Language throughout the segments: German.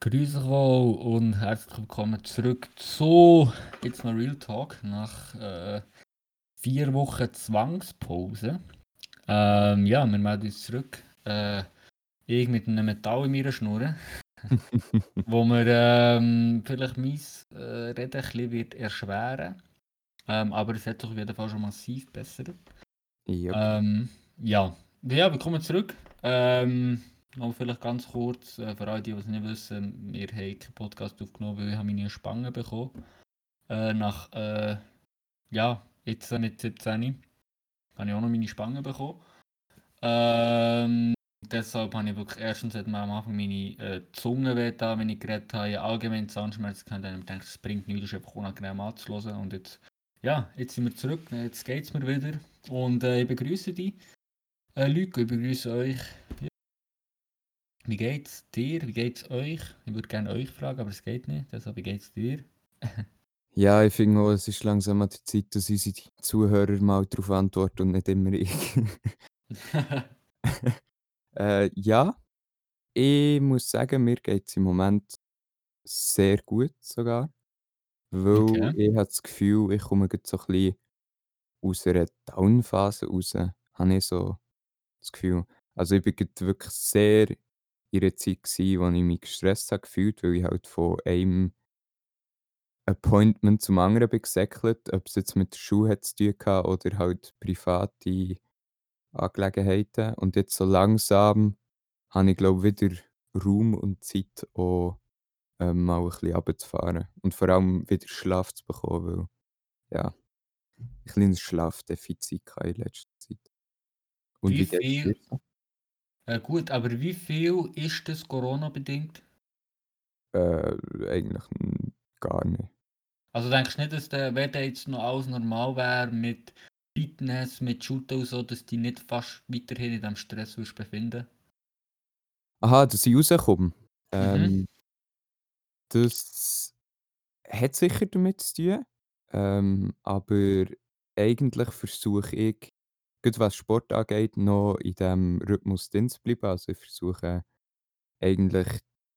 Grüß euch wohl und herzlich willkommen zurück zu jetzt noch Real Talk nach äh, vier Wochen Zwangspause. Ähm, ja, wir melden uns zurück. Äh, ich mit einem Metall in meiner Schnur, wo mir ähm, vielleicht mein äh, Reden ein bisschen wird erschweren. Ähm, aber es hat sich auf jeden Fall schon massiv besser. Yep. Ähm, ja. ja, willkommen zurück. Noch vielleicht ganz kurz, äh, für alle, die es nicht wissen, wir haben keinen Podcast aufgenommen, weil ich habe meine Spange bekommen. Äh, nach, äh, ja, jetzt mit 17 habe ich auch noch meine Spange bekommen. Ähm, deshalb habe ich wirklich erstens hat mir am Anfang meine äh, Zunge weh da, wenn ich geredet habe, allgemein Zahnschmerzen gehabt, dann gedacht, es bringt nichts, das ist einfach unangenehm anzuhören. Und jetzt, ja, jetzt sind wir zurück, jetzt geht es mir wieder. Und äh, ich begrüße dich. Äh, Leute, ich begrüße euch. Ja. Wie geht's dir? Wie geht's euch? Ich würde gerne euch fragen, aber es geht nicht. Deshalb, wie geht's dir? Ja, ich finde auch, es ist langsam an der Zeit, dass unsere Zuhörer mal darauf antworten und nicht immer ich. äh, ja, ich muss sagen, mir geht es im Moment sehr gut sogar. Weil Okay. ich habe das Gefühl, ich komme gerade so ein bisschen aus einer Down-Phase raus, habe ich so das Gefühl. Also ich bin gerade wirklich sehr in einer Zeit gewesen, wo ich mich gestresst habe gefühlt, weil ich halt von einem Appointment zum anderen bin gesäckelt, ob es jetzt mit der Schule zu tun hatte oder halt private Angelegenheiten. Und jetzt so langsam habe ich, glaube ich, wieder Raum und Zeit, auch ähm, mal ein bisschen runterzufahren. Und vor allem wieder Schlaf zu bekommen, weil, ja, ein kleines Schlafdefizit hatte in letzter Zeit. Und Wie viel? Äh, gut, aber wie viel ist das Corona-bedingt? Äh, eigentlich gar nicht. Also denkst du nicht, dass der, wenn der jetzt noch alles normal wäre mit Fitness, mit Shooten und so, dass die nicht fast weiterhin in diesem Stress würdest befinden? Aha, dass ich rauskomme. Mhm. Ähm, das hat sicher damit zu tun. Ähm, aber eigentlich versuche ich, gerade was Sport angeht, noch in diesem Rhythmus drin zu bleiben. Also ich versuche eigentlich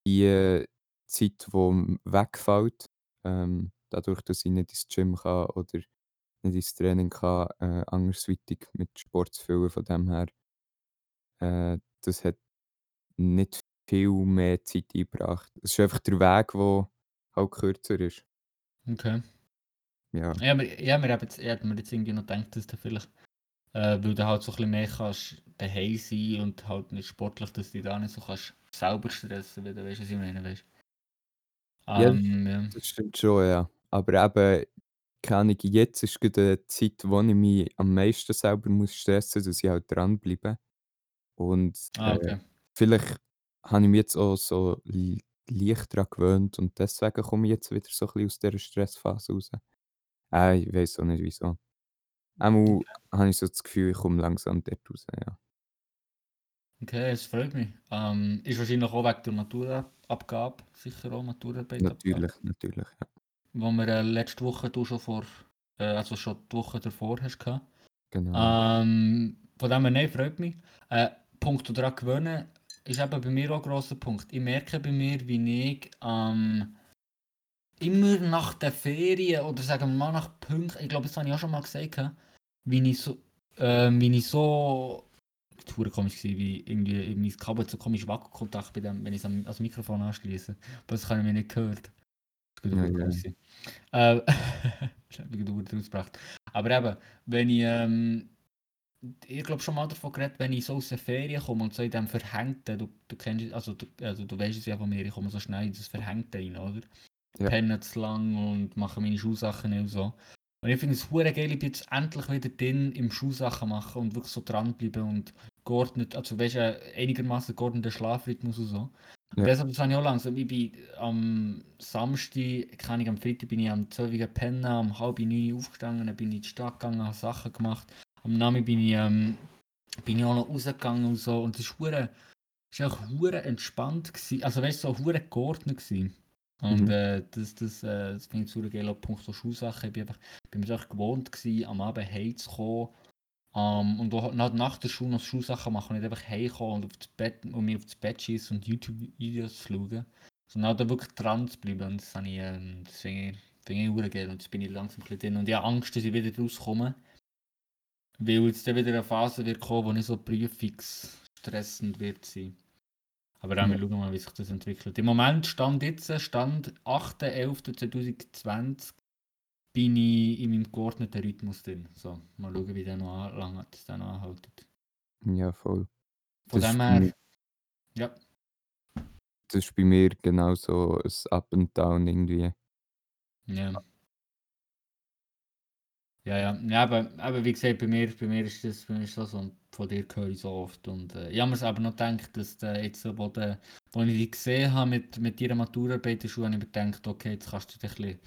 die Zeit, die wegfällt, ähm, dadurch, dass ich nicht ins Gym kann oder nicht ins Training kann, äh, andersweitig mit Sport zu füllen. Von dem her, äh, das hat nicht viel mehr Zeit eingebracht. Es ist einfach der Weg, der halt kürzer ist. Okay. Ja. Ja, aber, ja, wir haben jetzt, ich hätte mir jetzt irgendwie noch gedacht, dass du vielleicht, äh, weil du halt so ein bisschen mehr kannst daheim sein und halt nicht sportlich, dass du dich da nicht so kannst selber stressen, wie du weißt, was ich meine, weißt Ja, ähm, ja. das stimmt schon, ja. Aber eben, keine Ahnung, jetzt ist gerade eine Zeit, wo ich mich am meisten selber muss stressen muss, dass ich halt dranbleibe. Und Ah, äh, okay. vielleicht habe ich mich jetzt auch so leicht daran gewöhnt und deswegen komme ich jetzt wieder so ein bisschen aus dieser Stressphase raus. Äh, ich weiß auch nicht wieso. Einmal habe ich so das Gefühl, ich komme langsam dort raus, ja. Okay, es freut mich. Ähm, ist wahrscheinlich auch wegen der Maturaabgabe, sicher auch Maturarbeitabgabe. Natürlich, natürlich, ja. Wo wir äh, letzte Woche du schon vor, äh, also schon die Woche davor hast gehabt. Genau. Ähm, von dem her, nein, freut mich. Äh, Punkt daran gewöhnen ist eben bei mir auch ein grosser Punkt. Ich merke bei mir, wie ich ähm, immer nach den Ferien oder sagen wir mal nach Punkten, ich glaube, das habe ich auch schon mal gesagt, wie ich so, äh, wie ich so, war komisch gewesen, wie irgendwie in mein Kabel so komisch Wackelkontakt bei dem, wenn ich es am, ans Mikrofon anschließe. Aber das habe ich mir nicht gehört. Das Ja, gut ja. Äh, ich habe gut rausgebracht. Aber eben, wenn ich, ähm, ich glaube schon mal davon geredet, wenn ich so aus der Ferien komme und so in dem Verhängten, du, du kennst es, also du, also du weißt es ja von mir, ich komme so schnell in das Verhängte rein, oder? Ja. Penne zu lang und mache meine Schuhsachen und so. Und ich finde es hure geil, ich bin jetzt endlich wieder drin im Schuhsachen machen und wirklich so dranbleiben und geordnet, also weißt du, einigermaßen geordneten Schlafrhythmus und so. Ja. deshalb das habe ich auch langsam. Ich bin am Samstag, keine Ahnung, am Freitag bin ich am 12 Uhr pennen, um halb neun aufgestanden, dann bin ich in die Stadt gegangen, habe Sachen gemacht. Am Nami bin ich, ähm, bin ich auch noch rausgegangen und so. Und es war hure, es war auch hure entspannt gewesen. Also weißt du, so hure geordnet gewesen. Und Mhm. äh, das, das, äh, das finde ich super geil, auch Punkt so Schuhsachen. Ich bin einfach, bin mir gewohnt gewesen, am Abend heimzukommen. Ähm, und auch nach, der Schule noch Schuhsachen machen und nicht einfach heimkommen und, auf das Bett, und mich auf das Bett schießen und YouTube-Videos schauen. Sondern halt wirklich dran zu bleiben. Und das, habe ich, ähm, das finde ich, auch geil. Und jetzt bin ich langsam ein drin. Und ich habe Angst, dass ich wieder rauskomme. Weil jetzt dann wieder eine Phase wird kommen, wo nicht so prüfungsstressend wird sein. Aber dann Ja. wir schauen mal, wie sich das entwickelt. Im Moment stand jetzt, stand 8.11.2020 bin ich in meinem geordneten Rhythmus drin. So, mal schauen, wie der noch an- lange das dann anhält. Ja, voll. Von Das dem her, mir- ja, Das ist bei mir genauso ein Up and Down irgendwie. ja. Ja, ja, ja aber, aber wie gesagt, bei mir, bei mir ist das, bei mir ist das so, und von dir höre ich so oft. Und äh, ich habe mir es aber noch gedacht, dass der jetzt, wo, der, wo ich dich gesehen habe mit, mit ihrer Maturarbeit habe ich mir gedacht, okay, jetzt kannst du dir ein bisschen,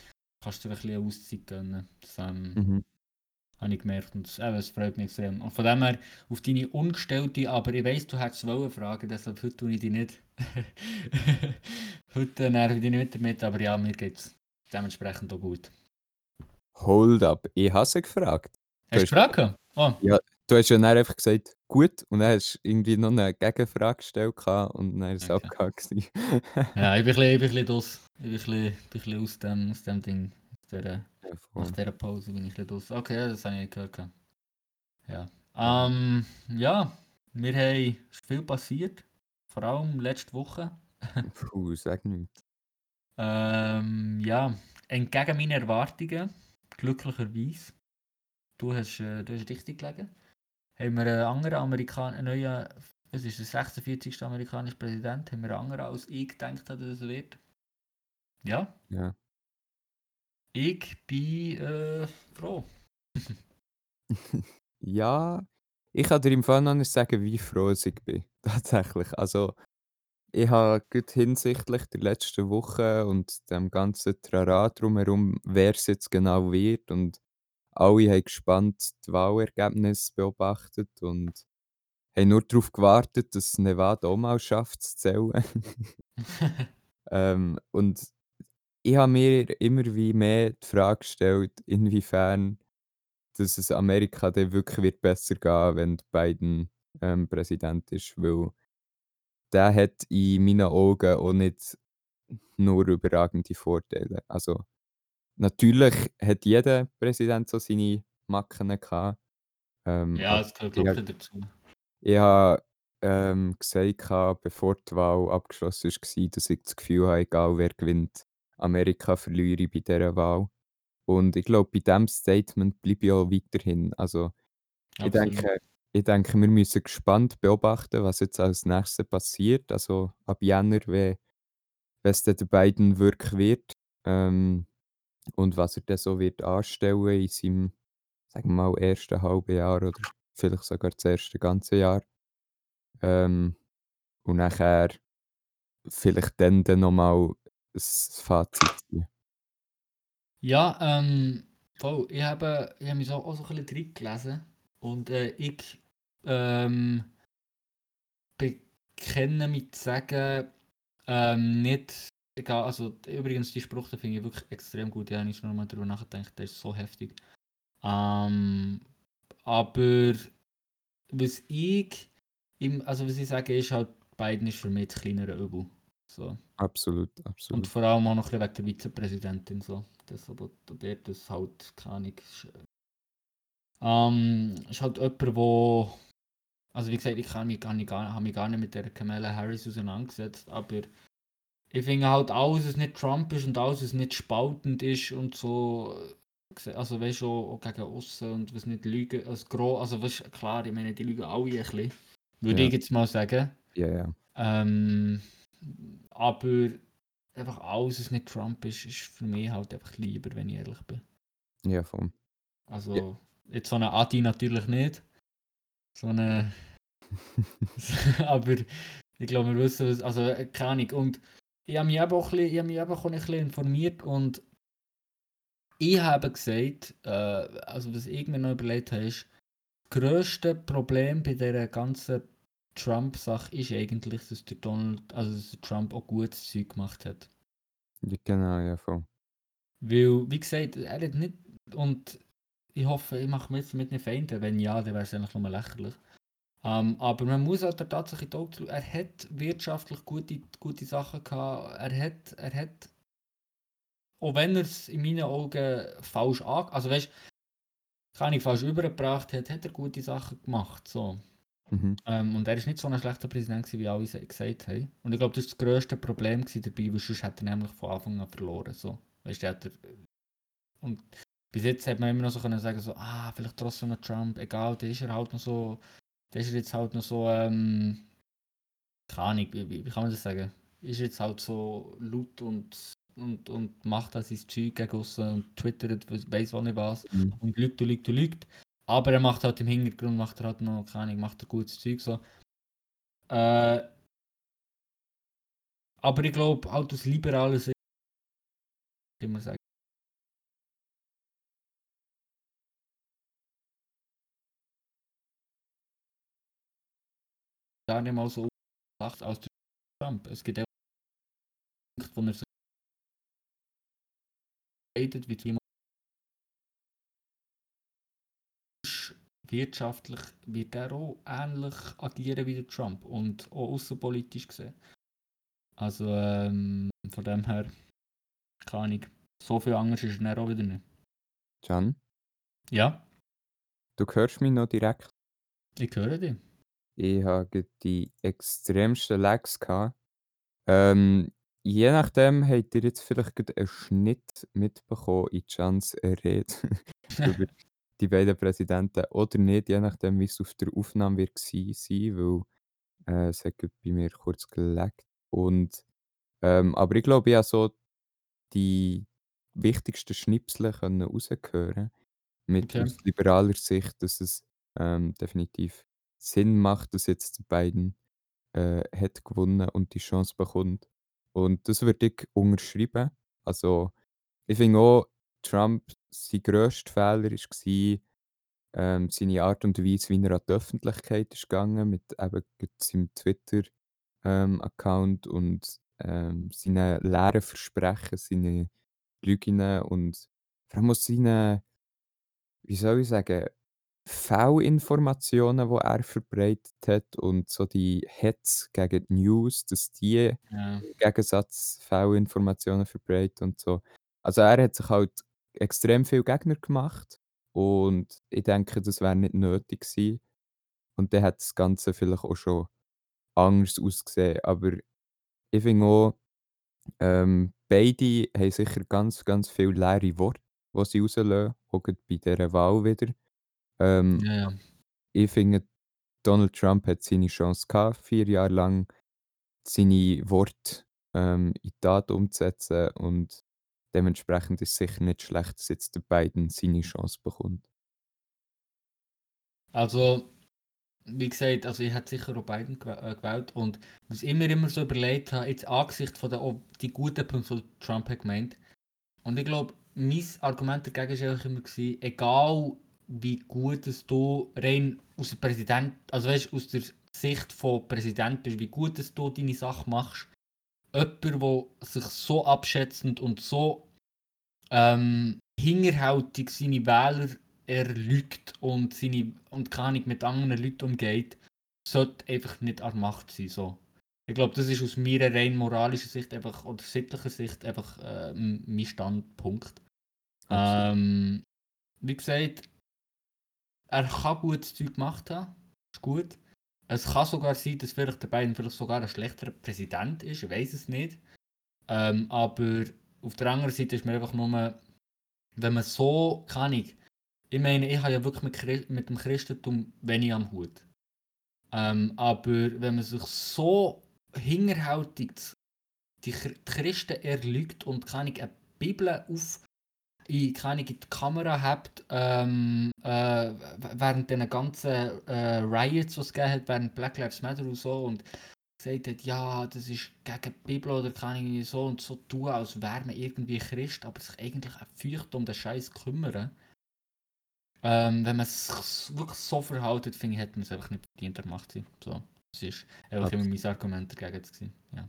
kannst du dir ein bisschen Auszeit gönnen. Das ähm, Mhm. habe ich gemerkt und eben, das freut mich extrem. Und von dem her, auf deine ungestellte, aber ich weiss, du hättest wollen fragen, deshalb heute tue ich dich nicht. heute nerve ich dich nicht damit, aber ja, mir geht es dementsprechend auch gut. Hold up, ich habe sie gefragt. Du Hast du gefragt? Oh, ja, du hast ja dann einfach gesagt, gut, und dann hast du irgendwie noch eine Gegenfrage gestellt und dann war es okay. abgehakt. Ja, ich bin ein bisschen, draus. Ich bin ein bisschen, aus, dem, aus dem Ding. Aus dieser, ja, voll. dieser Pause bin ich ein bisschen draus. Okay, ja, das habe ich gehört. Ja. Ähm, ja, wir haben viel passiert. Vor allem letzte Woche. Puh, sag nichts. Ähm, ja, entgegen meinen Erwartungen, glücklicherweise, du hast, äh, du hast richtig gelegen, haben wir einen anderen Amerikaner, einen neuen, es ist der 46. amerikanische Präsident, haben wir einen anderen als ich gedacht habe, dass es wird. Ja, Ja. ich bin äh, froh. ja, ich kann dir im Fall noch nicht sagen, wie froh ich bin. Tatsächlich. Also, ich habe gut hinsichtlich der letzten Woche und dem ganzen Trara drumherum, wer es jetzt genau wird und alle haben gespannt die Wahlergebnisse beobachtet und haben nur darauf gewartet, dass Nevada auch mal schafft zu zählen. ähm, und ich habe mir immer wie mehr die Frage gestellt, inwiefern dass es Amerika dann wirklich wird besser gehen, wenn Biden ähm, Präsident ist, weil der hat in meinen Augen auch nicht nur überragende Vorteile. Also natürlich hat jeder Präsident so seine Macken gehabt. Ähm, ja, das gehört, ich, glaube ha- ich, dazu. ich habe ähm, gesagt, bevor die Wahl abgeschlossen war, dass ich das Gefühl habe, egal wer gewinnt, Amerika verliere ich bei dieser Wahl. Und ich glaube, bei diesem Statement bleibe ich auch weiterhin. Also ich Absolut. denke, ich denke, wir müssen gespannt beobachten, was jetzt als nächstes passiert. Also ab Jänner, wenn es dann der Biden wirklich wird ähm, und was er dann so wird anstellen in seinem, sagen wir mal, ersten halben Jahr oder vielleicht sogar das erste ganze Jahr. Ähm, und nachher vielleicht dann, dann nochmal ein Fazit ziehen. Ja, ähm, voll. Ich habe, ich habe mich so, auch so ein bisschen drin gelesen und äh, ich ähm, bekenne mich zu sagen, ähm, nicht, egal, also übrigens, die Spruch, den finde ich wirklich extrem gut, ja, ich habe noch mal drüber nachgedacht, der ist so heftig. Ähm, aber was ich, im, also was ich sage, ist halt, Biden ist für mich das kleinere Übel. So. Absolut, Und absolut. vor allem auch noch ein bisschen wegen der Vizepräsidentin. So. Das, aber der, das halt, keine Ahnung. Ist, äh, ähm, ist halt jemand, wo. Also, wie gesagt, ich kann mich gar nicht, gar, habe mich gar nicht mit der Kamala Harris auseinandergesetzt, aber ich finde halt, alles, was nicht Trump ist und alles, was nicht spaltend ist und so. äh, Also, weißt du, auch gegen außen und was nicht lügen. Also, gro also weißt, klar, ich meine, die lügen alle ein bisschen. Würde Ja. ich jetzt mal sagen. Ja, ja. Ähm, aber einfach alles, was nicht Trump ist, ist für mich halt einfach lieber, wenn ich ehrlich bin. Ja, voll. Also, jetzt so eine Adi natürlich nicht. So eine. aber ich glaube, wir wissen, was, also äh, keine Ahnung. Und ich habe mich eben auch ein bisschen, ich habe mich eben auch ein bisschen informiert und ich habe gesagt, äh, also was ich mir noch überlegt habe, ist, das grösste Problem bei dieser ganzen Trump-Sache ist eigentlich, dass der Donald, also dass der Trump auch gutes Zeug gemacht hat. Genau, ja, voll. Weil, wie gesagt, er hat nicht, und ich hoffe, ich mache mir jetzt mit den Feinden, wenn ja, dann wäre es eigentlich nur lächerlich. Ähm, aber man muss halt tatsächlich die Augen er hat wirtschaftlich gute, gute Sachen gehabt. Er hat, er hat, auch wenn er es in meinen Augen falsch an, also weißt, kann ich falsch übergebracht hat, hat er gute Sachen gemacht. So. Mhm. Ähm, und er ist nicht so ein schlechter Präsident, gewesen, wie alle gesagt haben. Und ich glaube, das war das grösste Problem dabei, weil sonst hat er nämlich von Anfang an verloren. So. Weißt, du, hat er, und bis jetzt hat man immer noch so können sagen, so, ah, vielleicht trotzdem noch Trump, egal, der ist er halt noch so, der ist jetzt halt noch so, ähm, keine Ahnung, wie, wie, kann man das sagen? Ist jetzt halt so laut und, und, und macht da sein Zeug gegen aussen und twittert, weiß auch nicht was Mhm. und lügt und lügt und lügt. Aber er macht halt im Hintergrund, macht er halt noch, keine Ahnung, macht er gutes Zeug so. Äh, aber ich glaube, halt aus liberaler Sicht, immer sagen, gar nicht mal so lacht als der Trump. Es gibt auch Punkte, wo er sich redet, wie die wirtschaftlich wird er auch ähnlich agieren wie der Trump und auch außenpolitisch gesehen. Also ähm, von dem her, keine Ahnung, so viel anders ist er auch wieder nicht. Can, Ja, du hörst mich noch direkt? ich höre dich. Ich hatte die extremsten Lags. Gehabt. Ähm, je nachdem habt ihr jetzt vielleicht gerade einen Schnitt mitbekommen in Chans Rede über die beiden Präsidenten oder nicht, je nachdem, wie es auf der Aufnahme wird sein, weil äh, es hat bei mir kurz gelegt. Und, ähm, aber ich glaube, ich habe so die wichtigsten Schnipsel können raushören mit Okay. aus liberaler Sicht, dass es ähm, definitiv Sinn macht, dass jetzt die beiden äh, hat gewonnen und die Chance bekommt. Und das würde ich unterschreiben. Also, ich finde auch, Trump, sein grösster Fehler war ähm, seine Art und Weise, wie er an die Öffentlichkeit ist gegangen, mit eben seinem Twitter-Account und ähm, seinen leeren Versprechen, seinen Lügen und vor allem auch seinen, wie soll ich sagen, Fehlinformationen, die er verbreitet hat und so die Hetze gegen die News, dass die Ja, im Gegensatz Fehlinformationen verbreitet und so. Also er hat sich halt extrem viel Gegner gemacht und ich denke, das wäre nicht nötig gewesen. Und dann hat das Ganze vielleicht auch schon anders ausgesehen. Aber ich finde auch, ähm, beide haben sicher ganz, ganz viele leere Worte, die sie rauslassen, auch gerade bei dieser Wahl wieder. Ähm, ja, ja. ich finde, Donald Trump hat seine Chance gehabt, vier Jahre lang seine Worte ähm, in Tat umzusetzen und dementsprechend ist es sicher nicht schlecht, dass jetzt der Biden seine Chance bekommt. Also, wie gesagt, also ich hätte sicher auch Biden äh, gewählt und was ich immer immer so überlegt habe, jetzt angesichts von der, die guten Punkte, die Trump hat gemeint. Und ich glaube, mein Argument dagegen war immer, gewesen, egal wie gut es du rein aus der Präsident, also weißt, aus der Sicht von Präsident bist, wie gut es du deine Sache machst, jemand, der sich so abschätzend und so ähm, hingerhältig seine Wähler erlügt und, seine, und keine mit anderen Leuten umgeht, sollte einfach nicht an der Macht sein. So. Ich glaube, das ist aus meiner rein moralischen Sicht einfach, oder sittlicher Sicht einfach äh, mein Standpunkt. Ähm, wie gesagt, er kann gutes Zeug gemacht haben, ist gut. Es kann sogar sein, dass vielleicht der Biden vielleicht sogar ein schlechterer Präsident ist, ich weiß es nicht. Ähm, aber auf der anderen Seite ist mir einfach nur, wenn man so, kann ich, ich meine, ich habe ja wirklich mit, Chri- mit dem Christentum wenig am Hut. Ähm, aber wenn man sich so hingerhältig die Christen erlügt und kann ich eine Bibel auf in, in die Kamera habt, ähm, äh, während den ganzen äh, Riots, die es gegeben hat, während Black Lives Matter und so und gesagt hat, ja, das ist gegen die Bibel oder kann ich so und so tun, als wäre man irgendwie Christ, aber sich eigentlich auch feucht um den Scheiß kümmern. Ähm, wenn man sich wirklich so verhaltet, finde ich, hätte man es einfach nicht verdient, der Macht zu sein. So, das ist einfach immer mein Argument dagegen gewesen. Ja.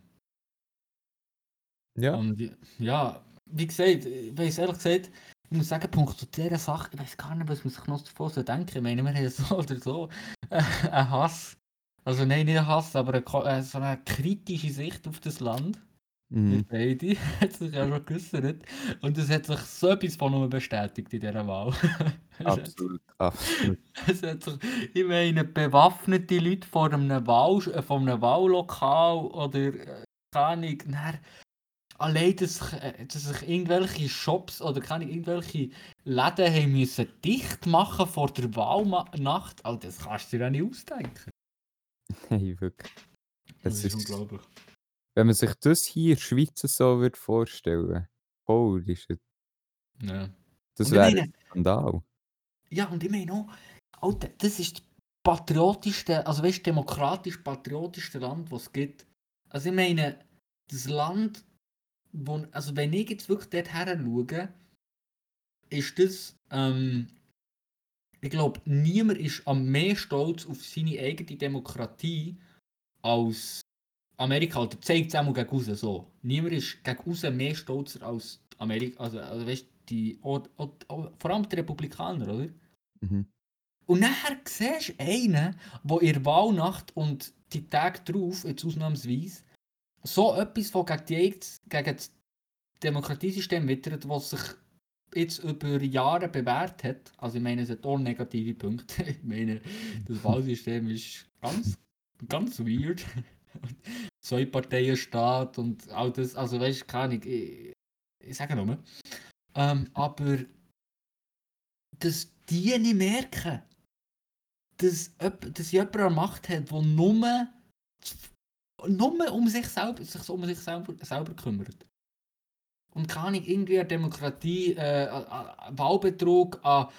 Ja, Und ja, wie gesagt, ich weiß ehrlich gesagt, ich muss sagen, Punkt zu dieser Sache, ich weiß gar nicht, was man sich noch davon so denken. Ich meine, wir haben so oder so äh, einen Hass. Also nein, nicht einen Hass, aber eine, äh, so eine kritische Sicht auf das Land. Mhm. Beide, hat sich ja schon geäußert. Und es hat sich so etwas von uns bestätigt in dieser Wahl. Absolut, absolut. Es hat sich, ich meine, bewaffnete Leute vor einem, Wahl, äh, vor einem Wahllokal oder äh, keine Ahnung, allein, dass sich, äh, dass sich irgendwelche Shops oder keine irgendwelche Läden haben müssen dicht machen vor der Wahlnacht. Also das kannst du dir auch nicht ausdenken. Nein, wirklich. Das Es ist ist, unglaublich. wenn man sich das hier in der Schweiz so würde vorstellen holy shit, Ja. das wäre ein Skandal. ja, und ich meine auch, Alter, das ist das patriotischste, also weißt demokratisch-patriotischste Land, was es gibt. Also ich meine, das Land, wo, also wenn ich jetzt wirklich dort her schaue, ist das, ähm, ich glaube, niemand ist am mehr stolz auf seine eigene Demokratie als Amerika. Oder zeigt es auch gegen raus so. Niemand ist gegen raus mehr stolzer als Amerika. Also, also weißt du, die, auch, vor allem die Republikaner, oder? Mhm. Und nachher siehst du einen, der in der Wahlnacht und die Tage drauf, jetzt ausnahmsweise, so etwas von gegen, die, gegen das Demokratiesystem wittert, was sich jetzt über Jahre bewährt hat. Also ich meine, es hat auch negative Punkte. Ich meine, das Wahlsystem ist ganz, ganz weird. Zwei Parteien Staat und all das, also weißt du, keine Ahnung, ich, ich sage nur. Ähm, aber dass die nicht merken, dass, dass jemand eine Macht hat, der nur, nur um sich selber, sich um sich selber, selber kümmert. Und kann ich irgendwie eine Demokratie, äh, a- a- Wahlbetrug an,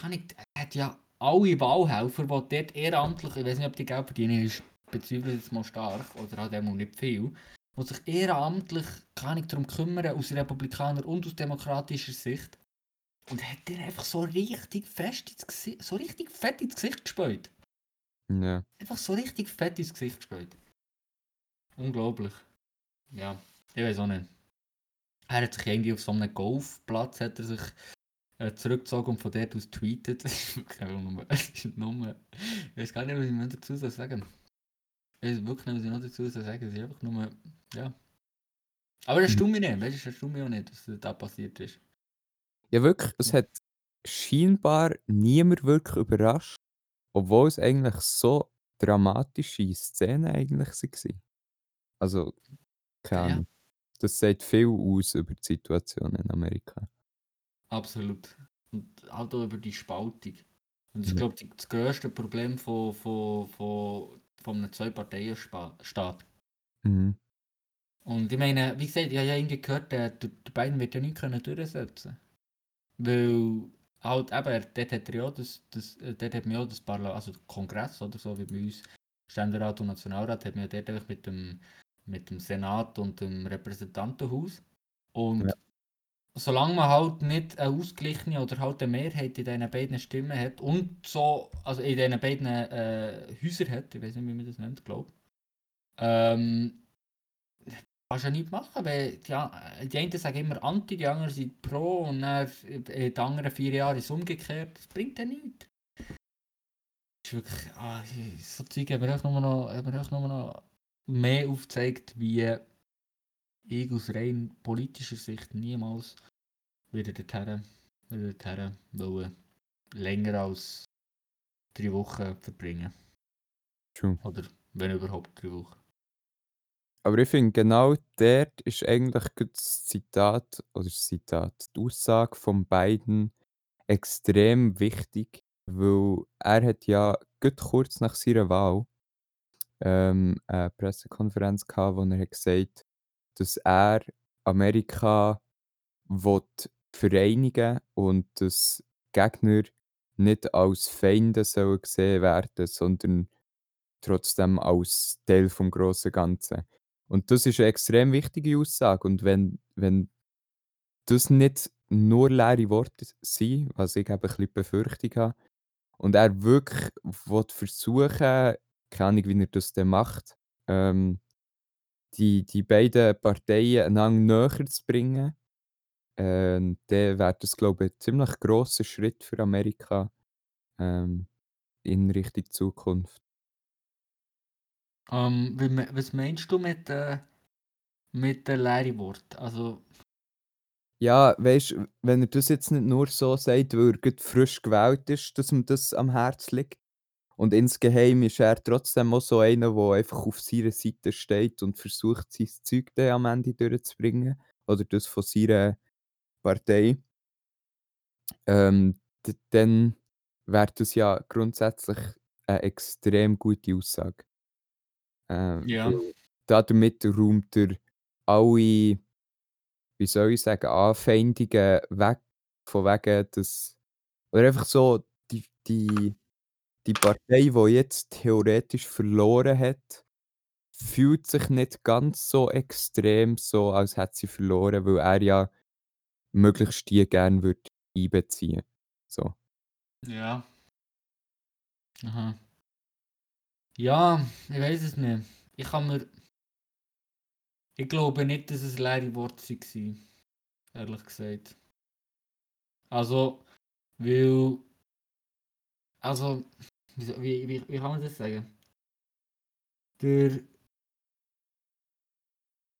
kann ich, hat ja alle Wahlhelfer, die dort ehrenamtlich, ich weiß nicht, ob die Geld verdienen, ist bezüglich jetzt mal stark oder halt einmal nicht viel, die sich ehrenamtlich, kann ich darum kümmern, aus Republikaner und aus demokratischer Sicht. Und hat dir einfach so richtig fest ins Gesicht, so richtig fett ins Gesicht gespielt. Ja. Einfach so richtig fett ins Gesicht gespielt. Unglaublich. Ja, ich weiß auch nicht. Er hat sich irgendwie auf so einem Golfplatz hat er sich äh, zurückgezogen und von dort aus tweetet. Nur, ich weiß gar nicht, was ich mehr dazu sagen Ich weiß wirklich nicht, was ich noch dazu sagen Es ist einfach nur, ja. Aber das stimmt mich nicht, weißt du, das stimmt mich auch nicht, was da passiert ist. Ja, wirklich, es hat scheinbar niemand wirklich überrascht, obwohl es eigentlich so dramatische Szenen eigentlich waren. Also, keine Ja. Das sagt viel aus über die Situation in Amerika. absolut. Und halt auch über die Spaltung. Und das ist, Ja. glaube ich, das grösste Problem von, von, von, von einem Zwei-Parteien-Staat. Mhm. Und ich meine, wie gesagt, ich habe ja irgendwie gehört, der, der Biden wird ja nicht können durchsetzen Weil halt eben, dort hat er ja das, das, äh, dort hat man ja das Parlament, also der Kongress oder so, wie bei uns Ständerat und Nationalrat, hat man ja dort einfach mit dem, mit dem Senat und dem Repräsentantenhaus. Und Ja. solange man halt nicht eine ausgeglichene oder halt eine Mehrheit in diesen beiden Stimmen hat und so, also in diesen beiden äh, Häusern hat, ich weiß nicht, wie man das nennt, glaube ähm, kannst du ja nichts machen, weil die, die einen sagen immer anti, die anderen sind pro und dann äh, die anderen vier Jahre ist umgekehrt. Das bringt ja nichts. Das ist wirklich, ah, so Zeug haben echt nur noch, haben mir echt nur noch mehr aufgezeigt, wie ich aus rein politischer Sicht niemals wieder dorthin, wieder dorthin wollen, länger als drei Wochen verbringen. True. Oder wenn überhaupt drei Wochen. Aber ich finde, genau dort ist eigentlich das Zitat oder das Zitat, die Aussage von beiden extrem wichtig, weil er hat ja kurz nach seiner Wahl ähm, eine Pressekonferenz gehabt, wo er hat gesagt dass er Amerika will vereinigen und dass Gegner nicht als Feinde sollen gesehen werden, sondern trotzdem als Teil vom grossen Ganzen. Und das ist eine extrem wichtige Aussage. Und wenn, wenn das nicht nur leere Worte sind, was ich eben ein bisschen Befürchtung habe, und er wirklich versuchen, keine Ahnung, wie er das dann macht, ähm, die, die beiden Parteien einander näher zu bringen, ähm, dann wäre das, glaube ich, 'n ziemlich grosser Schritt für Amerika, ähm, in Richtung Zukunft. Ähm, wie me was meinst du mit, äh mit den leeren Worten? Also Ja, weißt du, wenn er das jetzt nicht nur so sagt, weil er frisch gewählt ist, dass ihm das am Herzen liegt und insgeheim ist er trotzdem auch so einer, der einfach auf seiner Seite steht und versucht, sein Zeug dann am Ende durchzubringen oder das von seiner Partei. Ähm, dann wäre das ja grundsätzlich 'ne extrem gute Aussage. Ähm, Ja. damit räumt er alle, wie soll ich sagen, Anfeindungen weg, von wegen, dass oder einfach so die die die Partei, die jetzt theoretisch verloren hat, fühlt sich nicht ganz so extrem so, als hätte sie verloren, weil er ja möglichst die gerne würde einbeziehen, so. Ja. Aha. Ja, ich weiß es nicht. Ich kann mir ich glaube nicht, dass es leere Worte waren, ehrlich gesagt. Also, weil also, wie wie wie wie kann man das sagen? Der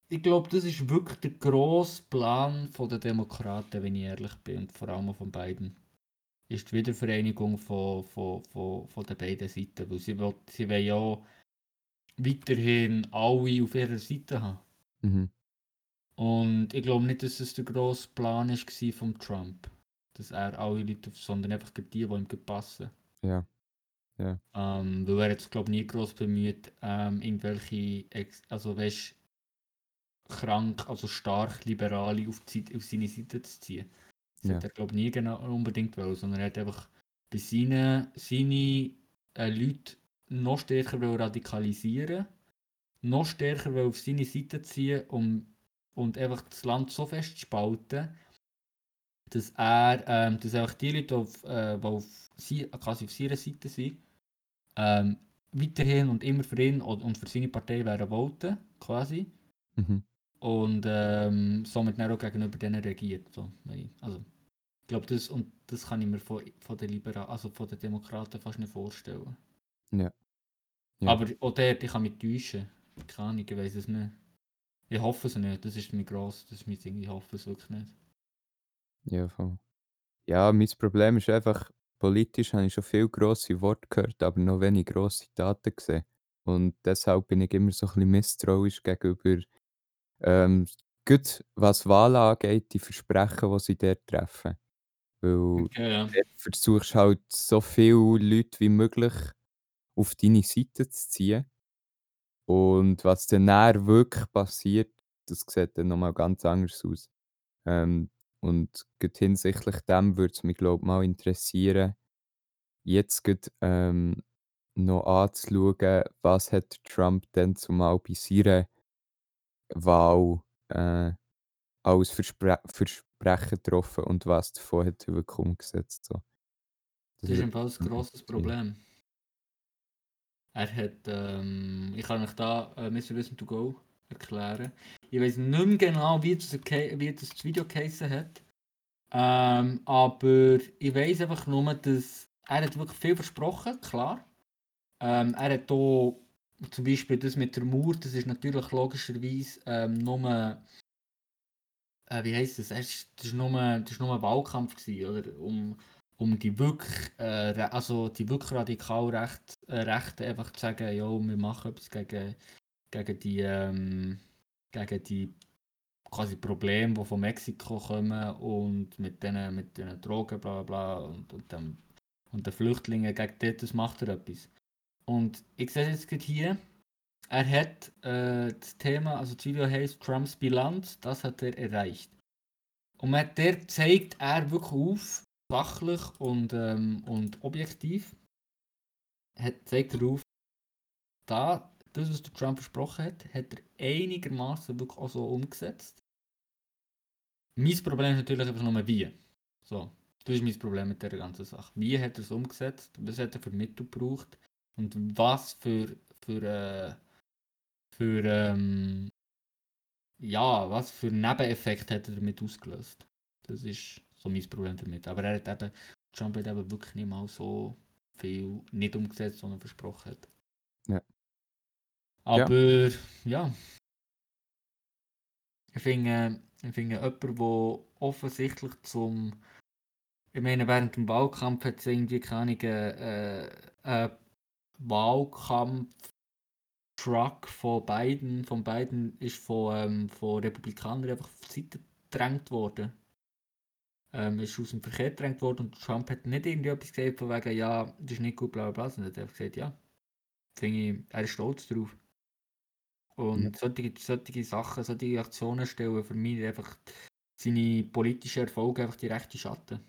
ich glaube, das ist wirklich der grosse Plan der Demokraten, wenn ich ehrlich bin, und vor allem von Biden. Ist die Wiedervereinigung von von von von den beiden Seiten, weil sie will sie wollen ja weiterhin alle auf ihrer Seite haben. Mhm. Und ich glaube nicht, dass es der grosse Plan war von Trump, dass er alle Leute sondern einfach die, die ihm passen. Ja. Ja. Ähm, weil er sich, glaube nie gross bemüht, ähm, irgendwelche ex also weisst krank, also stark Liberale auf die auf seine Seite zu ziehen. Das Ja. hat er, glaube nie genau unbedingt wollen, sondern er hat einfach bei seinen seine, äh, Leute noch stärker radikalisieren, noch stärker auf seine Seite ziehen, um und einfach das Land so fest spalten, dass er, ähm dass einfach die Leute, die auf äh, die auf sie quasi auf seiner Seite sind, ähm, weiterhin und immer für ihn und für seine Partei werden voten, quasi. Mhm. Und, ähm, somit dann auch gegenüber denen regiert, so. Also, ich glaube, das und das kann ich mir von von den Libera also von den Demokraten fast nicht vorstellen. Ja. Ja. Aber auch dort, ich kann mich täuschen. Keine Ahnung, ich weiß es nicht. Ich hoffe es nicht, das ist mein gross das ist mein Ding, ich hoffe es wirklich nicht. Ja, voll. Ja, mein Problem ist einfach, politisch habe ich schon viele grosse Worte gehört, aber noch wenig grosse Taten gesehen. Und deshalb bin ich immer so 'n bisschen misstrauisch gegenüber, ähm, gerade was Wahlen angeht, die Versprechen, die sie dort treffen. Weil Okay, ja. dort versuchst halt so viele Leute wie möglich auf deine Seite zu ziehen. Und was dann nachher wirklich passiert, das sieht dann noch mal ganz anders aus. Ähm, und hinsichtlich dem würde es mich, glaube ich, mal interessieren, jetzt gerade, ähm, noch anzuschauen, was hat Trump denn zumal bei seiner Wahl, äh, alles Verspre Versprechen getroffen und was davon hat er wirklich umgesetzt, so. Das Das ist im Fall 'n mich mal grosses. Problem. Er hat, ähm ich kann euch da, äh, Mr. Wisdom to Go erklären. Ich weiss nicht mehr genau, wie das wie das Video geheissen hat. Ähm, aber ich weiss einfach nur, dass er hat wirklich viel versprochen, klar. Ähm, er hat auch zum Beispiel das mit der Mauer, das ist natürlich logischerweise, ähm, nur äh, wie heisst das? Das ist nur nur 'n Wahlkampf gewesen, oder? Um um die wirklich, äh, also die wirklich radikal recht äh, Rechten einfach zu sagen: „Ja, wir machen etwas gegen gegen die, ähm gegen die quasi Probleme, die von Mexiko kommen und mit diesen mit diesen Drogen bla bla bla und und dem und den Flüchtlingen, gegen das macht er etwas.“ Und ich sehe jetzt gerade hier, er hat, äh, das Thema also das Video heisst „Trumps Bilanz, das hat er erreicht.“ Und hat dort zeigt er wirklich auf, sachlich und, ähm und objektiv hat zeigt er auf, da das, was der Trump versprochen hat, hat er einigermaßen wirklich auch so umgesetzt. Mein Problem ist natürlich einfach nur wie. So, das ist mein Problem mit dieser ganzen Sache. Wie hat er's umgesetzt? Was hat er für Mittel gebraucht? Und was für für, äh für, ähm ja, was für Nebeneffekte hat er damit ausgelöst? Das ist so mein Problem damit. Aber er hat eben, Trump hat eben wirklich nicht mal so viel nicht umgesetzt, sondern versprochen hat. Ja. Aber ja. Ich finde, ich finde jemand, der offensichtlich zum. Ich meine, während dem Wahlkampf hat es irgendwie keine äh, äh, Wahlkampf-Truck von beiden, von beiden ist von, ähm, von Republikanern einfach auf die Seite gedrängt worden. Ähm, ist aus dem Verkehr gedrängt worden und Trump hat nicht irgendwie etwas gesagt von wegen, ja, das ist nicht gut, bla bla bla, er hat einfach gesagt, ja. Finde ich, er ist stolz drauf. Und Ja. solche, solche Sachen, solche Aktionen stellen für mich einfach seine politischen Erfolge einfach die rechte Schatten.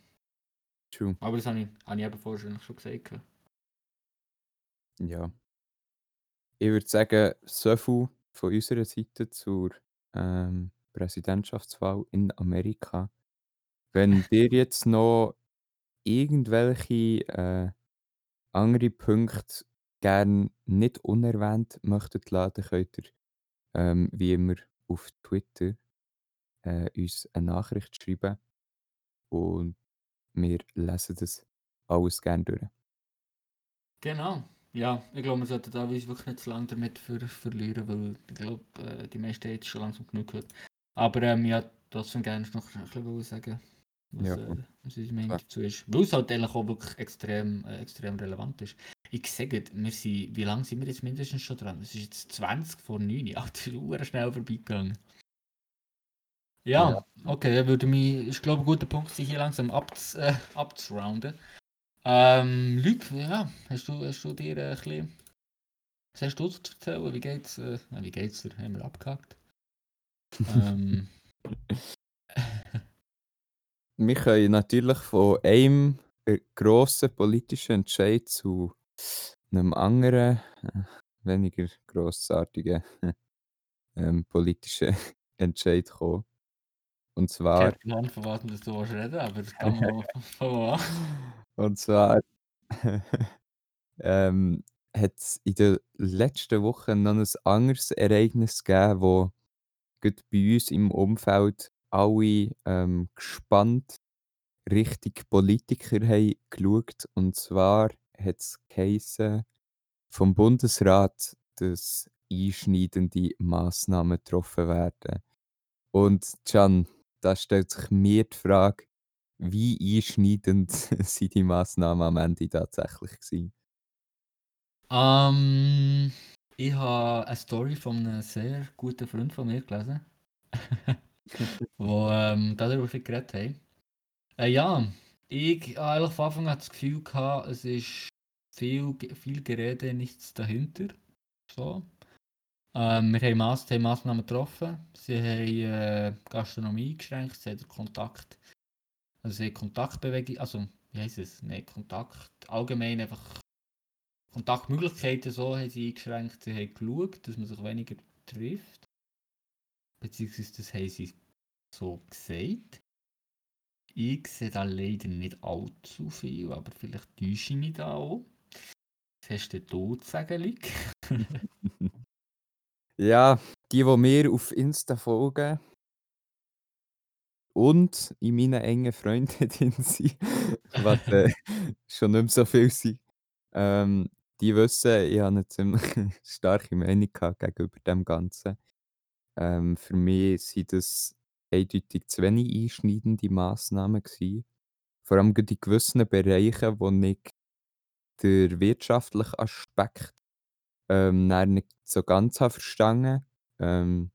True. Aber das habe ich, habe ich eben vorher schon gesagt. Ja. Ich würde sagen, so viel von unserer Seite zur ähm, Präsidentschaftswahl in Amerika. Wenn ihr jetzt noch irgendwelche äh, andere Punkte gerne nicht unerwähnt möchtet lassen, könnt ihr ähm, wie immer auf Twitter äh, uns eine Nachricht schreiben und wir lesen das alles gerne durch. Genau. Ja, ich glaube, wir sollten da wirklich nicht zu lange damit ver verlieren, weil ich glaube, äh, die meisten haben jetzt schon langsam genug gehört. Aber ähm, ja, trotzdem gerne noch ein bisschen sagen, was, Ja, äh, was unsere Meinung dazu ist. Weil es halt eigentlich auch wirklich extrem, äh, extrem relevant ist. Ich sage, wir sind, wie lange sind wir jetzt mindestens schon dran? Es ist jetzt 20 vor 9, Alter, das ist verdammt schnell vorbeigegangen. Ja, Ja. okay, dann würde mich, ich glaube, ein guter Punkt, sich hier langsam abz, äh, abzurounden. Ähm, Luc, ja, hast du, hast du dir äh, ein bisschen, was hast du zu erzählen? Wie geht's, äh, äh, wie geht's dir? Haben wir abgehakt? ähm, Wir können natürlich von einem äh, grossen politischen Entscheid zu einem anderen, äh, weniger grossartigen ähm, politischen Entscheid kommen. Und ich zwar, habe Plan, von was du willst reden, aber das kann man an. und zwar ähm, hat es in den letzten Wochen noch ein anderes Ereignis gegeben, wo bei uns im Umfeld alle ähm, gespannt Richtung Politiker haben geschaut. Und zwar hat es vom Bundesrat, dass einschneidende Massnahmen getroffen werden. Und Can, da stellt sich mir die Frage, wie einschneidend sind die Massnahmen am Ende tatsächlich gewesen? Ähm, ich habe eine Story von einem sehr guten Freund von mir gelesen, wo ähm, darüber viel geredet haben. Äh, ja, ich habe eigentlich von Anfang an das Gefühl gehabt, es ist viel, viel Gerede, nichts dahinter. So. Ähm, wir haben, Mass haben Massnahmen getroffen. Sie haben äh, Gastronomie eingeschränkt, sie haben Kontakt, also sie haben Kontaktbewegung, also wie heißt es? Nein, Kontakt, allgemein einfach Kontaktmöglichkeiten so haben sie eingeschränkt. Sie haben geschaut, dass man sich weniger trifft. Beziehungsweise das haben sie so gesagt. Ich sehe da leider nicht allzu viel, aber vielleicht täusche ich mich da auch. Was hast du denn zu sagen? Ja, die, die mir auf Insta folgen und in meinen engen Freunden drin sind, was äh, schon nicht mehr so viel sind, ähm, die wissen, ich habe eine ziemlich starke Meinung gegenüber dem Ganzen. Ähm, für mich sind das eindeutig zu wenig einschneidende Massnahmen gewesen. Vor allem in gewissen Bereichen, wo ich den wirtschaftlichen Aspekt ähm, nicht so ganz verstanden. Ähm,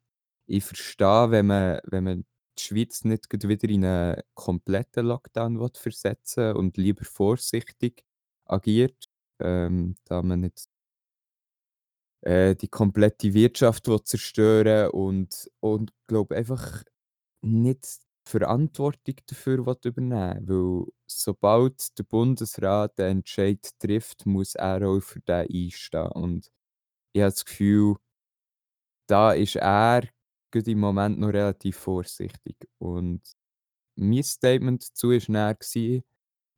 ich verstehe, wenn man, wenn man die Schweiz nicht wieder in einen kompletten Lockdown will versetzen und lieber vorsichtig agiert, ähm, da man nicht äh, die komplette Wirtschaft will zerstören und, und glaube einfach nicht die Verantwortung dafür will übernehmen weil sobald der Bundesrat den Entscheid trifft, muss er auch für den einstehen. Und ich habe das Gefühl, da ist er im Moment noch relativ vorsichtig. Und mein Statement dazu war dann,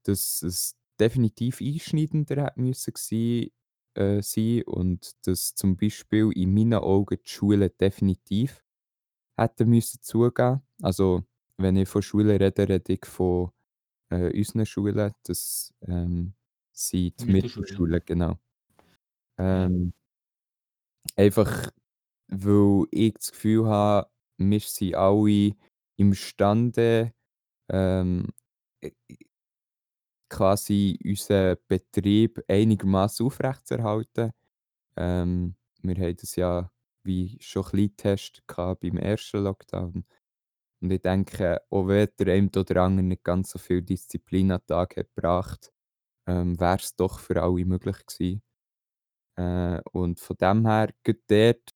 dass es definitiv einschneidender hätte äh, sein und dass zum Beispiel in meinen Augen die Schulen definitiv hätten müssen zugehen. Also, wenn ich von Schulen rede, rede ich von, äh, unseren Schulen. Das, ähm, sind die Mittelschule. Mittelschulen, genau. Ähm einfach, weil ich das Gefühl habe, wir sind alle imstande, ähm, äh, quasi unseren Betrieb einigermaßen aufrechtzuerhalten. Ähm, wir haben das ja wie schon Kleintest gehabt beim ersten Lockdown. Und ich denke, auch wenn der eine oder andere nicht ganz so viel Disziplin an den Tag hat gebracht, ähm, wäre es doch für alle möglich gewesen. Äh, und von dem her, dort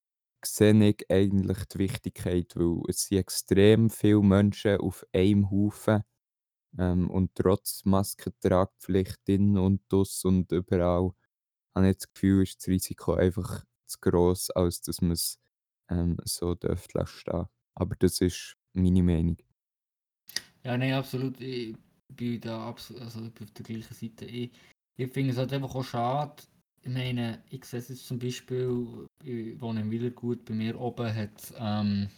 sehe ich eigentlich die Wichtigkeit, weil es sind extrem viele Menschen auf einem Haufen. Ähm, und trotz Maskentragpflicht innen und draussen und überall habe ich das Gefühl, ist das Risiko einfach zu gross, als dass man es, ähm, so dürfte lassen. Aber das ist meine Meinung. Ja, nein, absolut. Ich bin da abso also ich bin auf der gleichen Seite. Ich ich finde es halt einfach auch schade. Ich meine, ich sehe es jetzt zum Beispiel, ich wohne in Wilergut, bei mir oben hat ähm,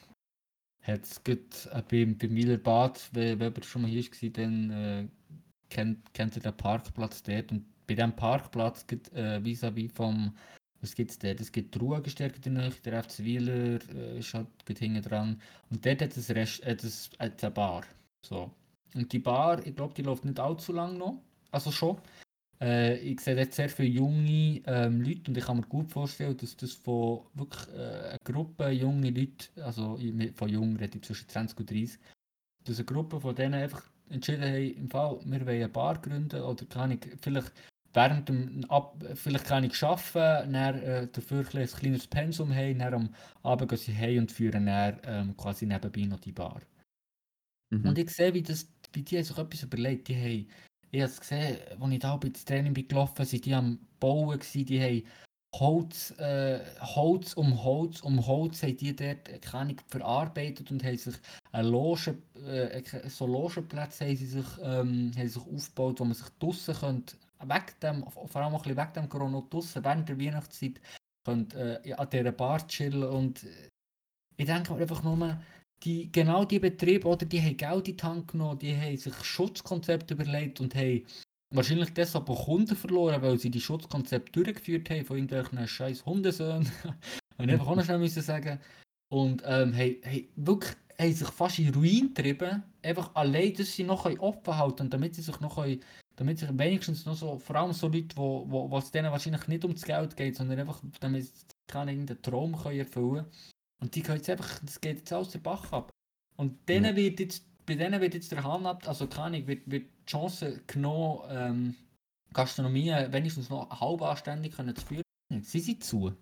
grad, äh, beim beim Wilerbad, we wenn jemand schon mal hier war, dann, äh, kennt kennt er den Parkplatz dort und bei diesem Parkplatz äh, vis-à-vis vom was gibt's dort? Es gibt die Ruhegestärke in der FC Wieler, äh, ist halt hinten dran und dort hat es Rest hat es eine Bar. So. Und die Bar, ich glaube, die läuft nicht allzu lang noch. Also schon. Äh, ich sehe dort sehr viele junge ähm, Leute und ich kann mir gut vorstellen, dass das von wirklich äh, einer Gruppe junge Leute, also von jung rede ich zwischen 20 und 30, dass eine Gruppe von denen einfach entschieden haben, im Fall, wir wollen eine Bar gründen oder kann ich vielleicht während dem Ab vielleicht ich arbeiten, dann äh, dafür ein kleines- Pensum haben, dann am Abend gehen sie heim und führen dann ähm, quasi nebenbei noch die Bar. Mhm. Und ich sehe, wie, das, wie die sich etwas überlegt. Die haben, ich habe es gesehen, als ich da bei das Training bin gelaufen sind die am Bauen gewesen, die haben Holz, äh, Holz um Holz um Holz haben die dort äh, keine verarbeitet und haben sich eine Loge, äh, so Logenplätze haben sie sich, ähm, haben sich aufgebaut, wo man sich draussen könnte, weg dem, vor allem ein bisschen weg dem draussen während der Weihnachtszeit, könnte, äh, an dieser Bar chillen und äh, ich denke mir einfach nur, die, genau die Betriebe, oder, die haben Geld in die Hand genommen, die haben sich Schutzkonzepte überlegt und haben wahrscheinlich deshalb auch Kunden verloren, weil sie die Schutzkonzepte durchgeführt haben von irgendwelchen scheiß Hundesöhnen. Und einfach auch noch schnell müssen sagen. Und ähm, haben, haben wirklich haben sich fast in Ruin getrieben, einfach allein, dass sie noch offen halten können, damit sie sich noch können, damit sich wenigstens noch so, vor allem so Leute, wo, wo, wo es denen wahrscheinlich nicht ums Geld geht, sondern einfach, damit sie keine irgendeinen Traum können erfüllen können. Und die können jetzt einfach, das geht jetzt alles der Bach ab. Und denen Ja. wird jetzt, bei denen wird jetzt der Hand ab, also keine wird, wird die Chance genommen, ähm, Gastronomie wenigstens noch halb anständig können zu führen. Sie sind zu.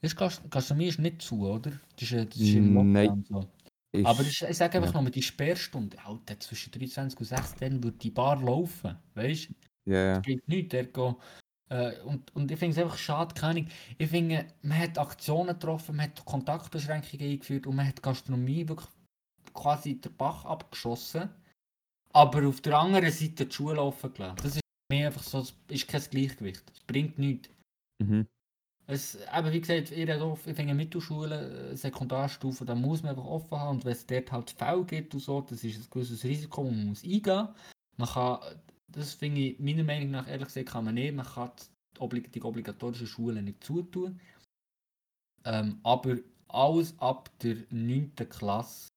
Ist Gastronomie ist nicht zu, oder? Das ist, das ist im Nein. So. Ist, Aber ich sage einfach ja. nur, die Sperrstunde, Alter, zwischen 23 und 6, dann wird die Bar laufen, weißt du? Ja, ja. Es gibt nichts, der go, äh, und, und ich finde es einfach schade, keine. Ich finde, man hat Aktionen getroffen, man hat Kontaktbeschränkungen eingeführt und man hat Gastronomie wirklich quasi den Bach abgeschossen, aber auf der anderen Seite die Schule offen gelassen. Das ist mich einfach so, es ist kein Gleichgewicht. Es bringt nichts. Mhm. Es, aber wie gesagt, ich, rede auch, ich finde Mittelschule, äh, Sekundarstufe, da muss man einfach offen haben. Und wenn es dort halt Fälle gibt und so, das ist ein gewisses Risiko, man muss eingehen. Man kann, das finde ich, meiner Meinung nach, ehrlich gesagt, kann man nicht. Man kann die, oblig die obligatorischen Schulen nicht zutun. Ähm, aber alles ab der 9. Klasse,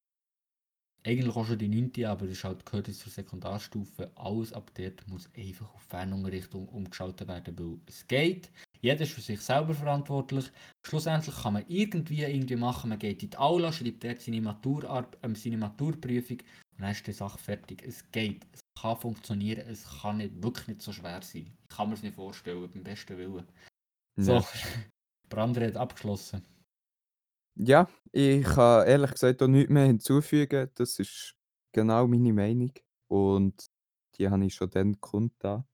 eigentlich auch schon die 9. aber das halt, gehört jetzt zur Sekundarstufe, alles ab dort muss einfach auf Fernunterrichtung umgeschaltet werden, weil es geht. Jeder ist für sich selber verantwortlich. Schlussendlich kann man irgendwie irgendwie machen, man geht in die Aula, schreibt dort seine, Maturarbe ähm, seine Maturprüfung und dann ist die Sache fertig. Es geht, es kann funktionieren, es kann nicht, wirklich nicht so schwer sein. Ich kann mir es nicht vorstellen, beim besten Willen. So. Brandre hat abgeschlossen. Ja, ich kann ehrlich gesagt auch nichts mehr hinzufügen. Das ist genau meine Meinung und die habe ich schon dann kundgetan.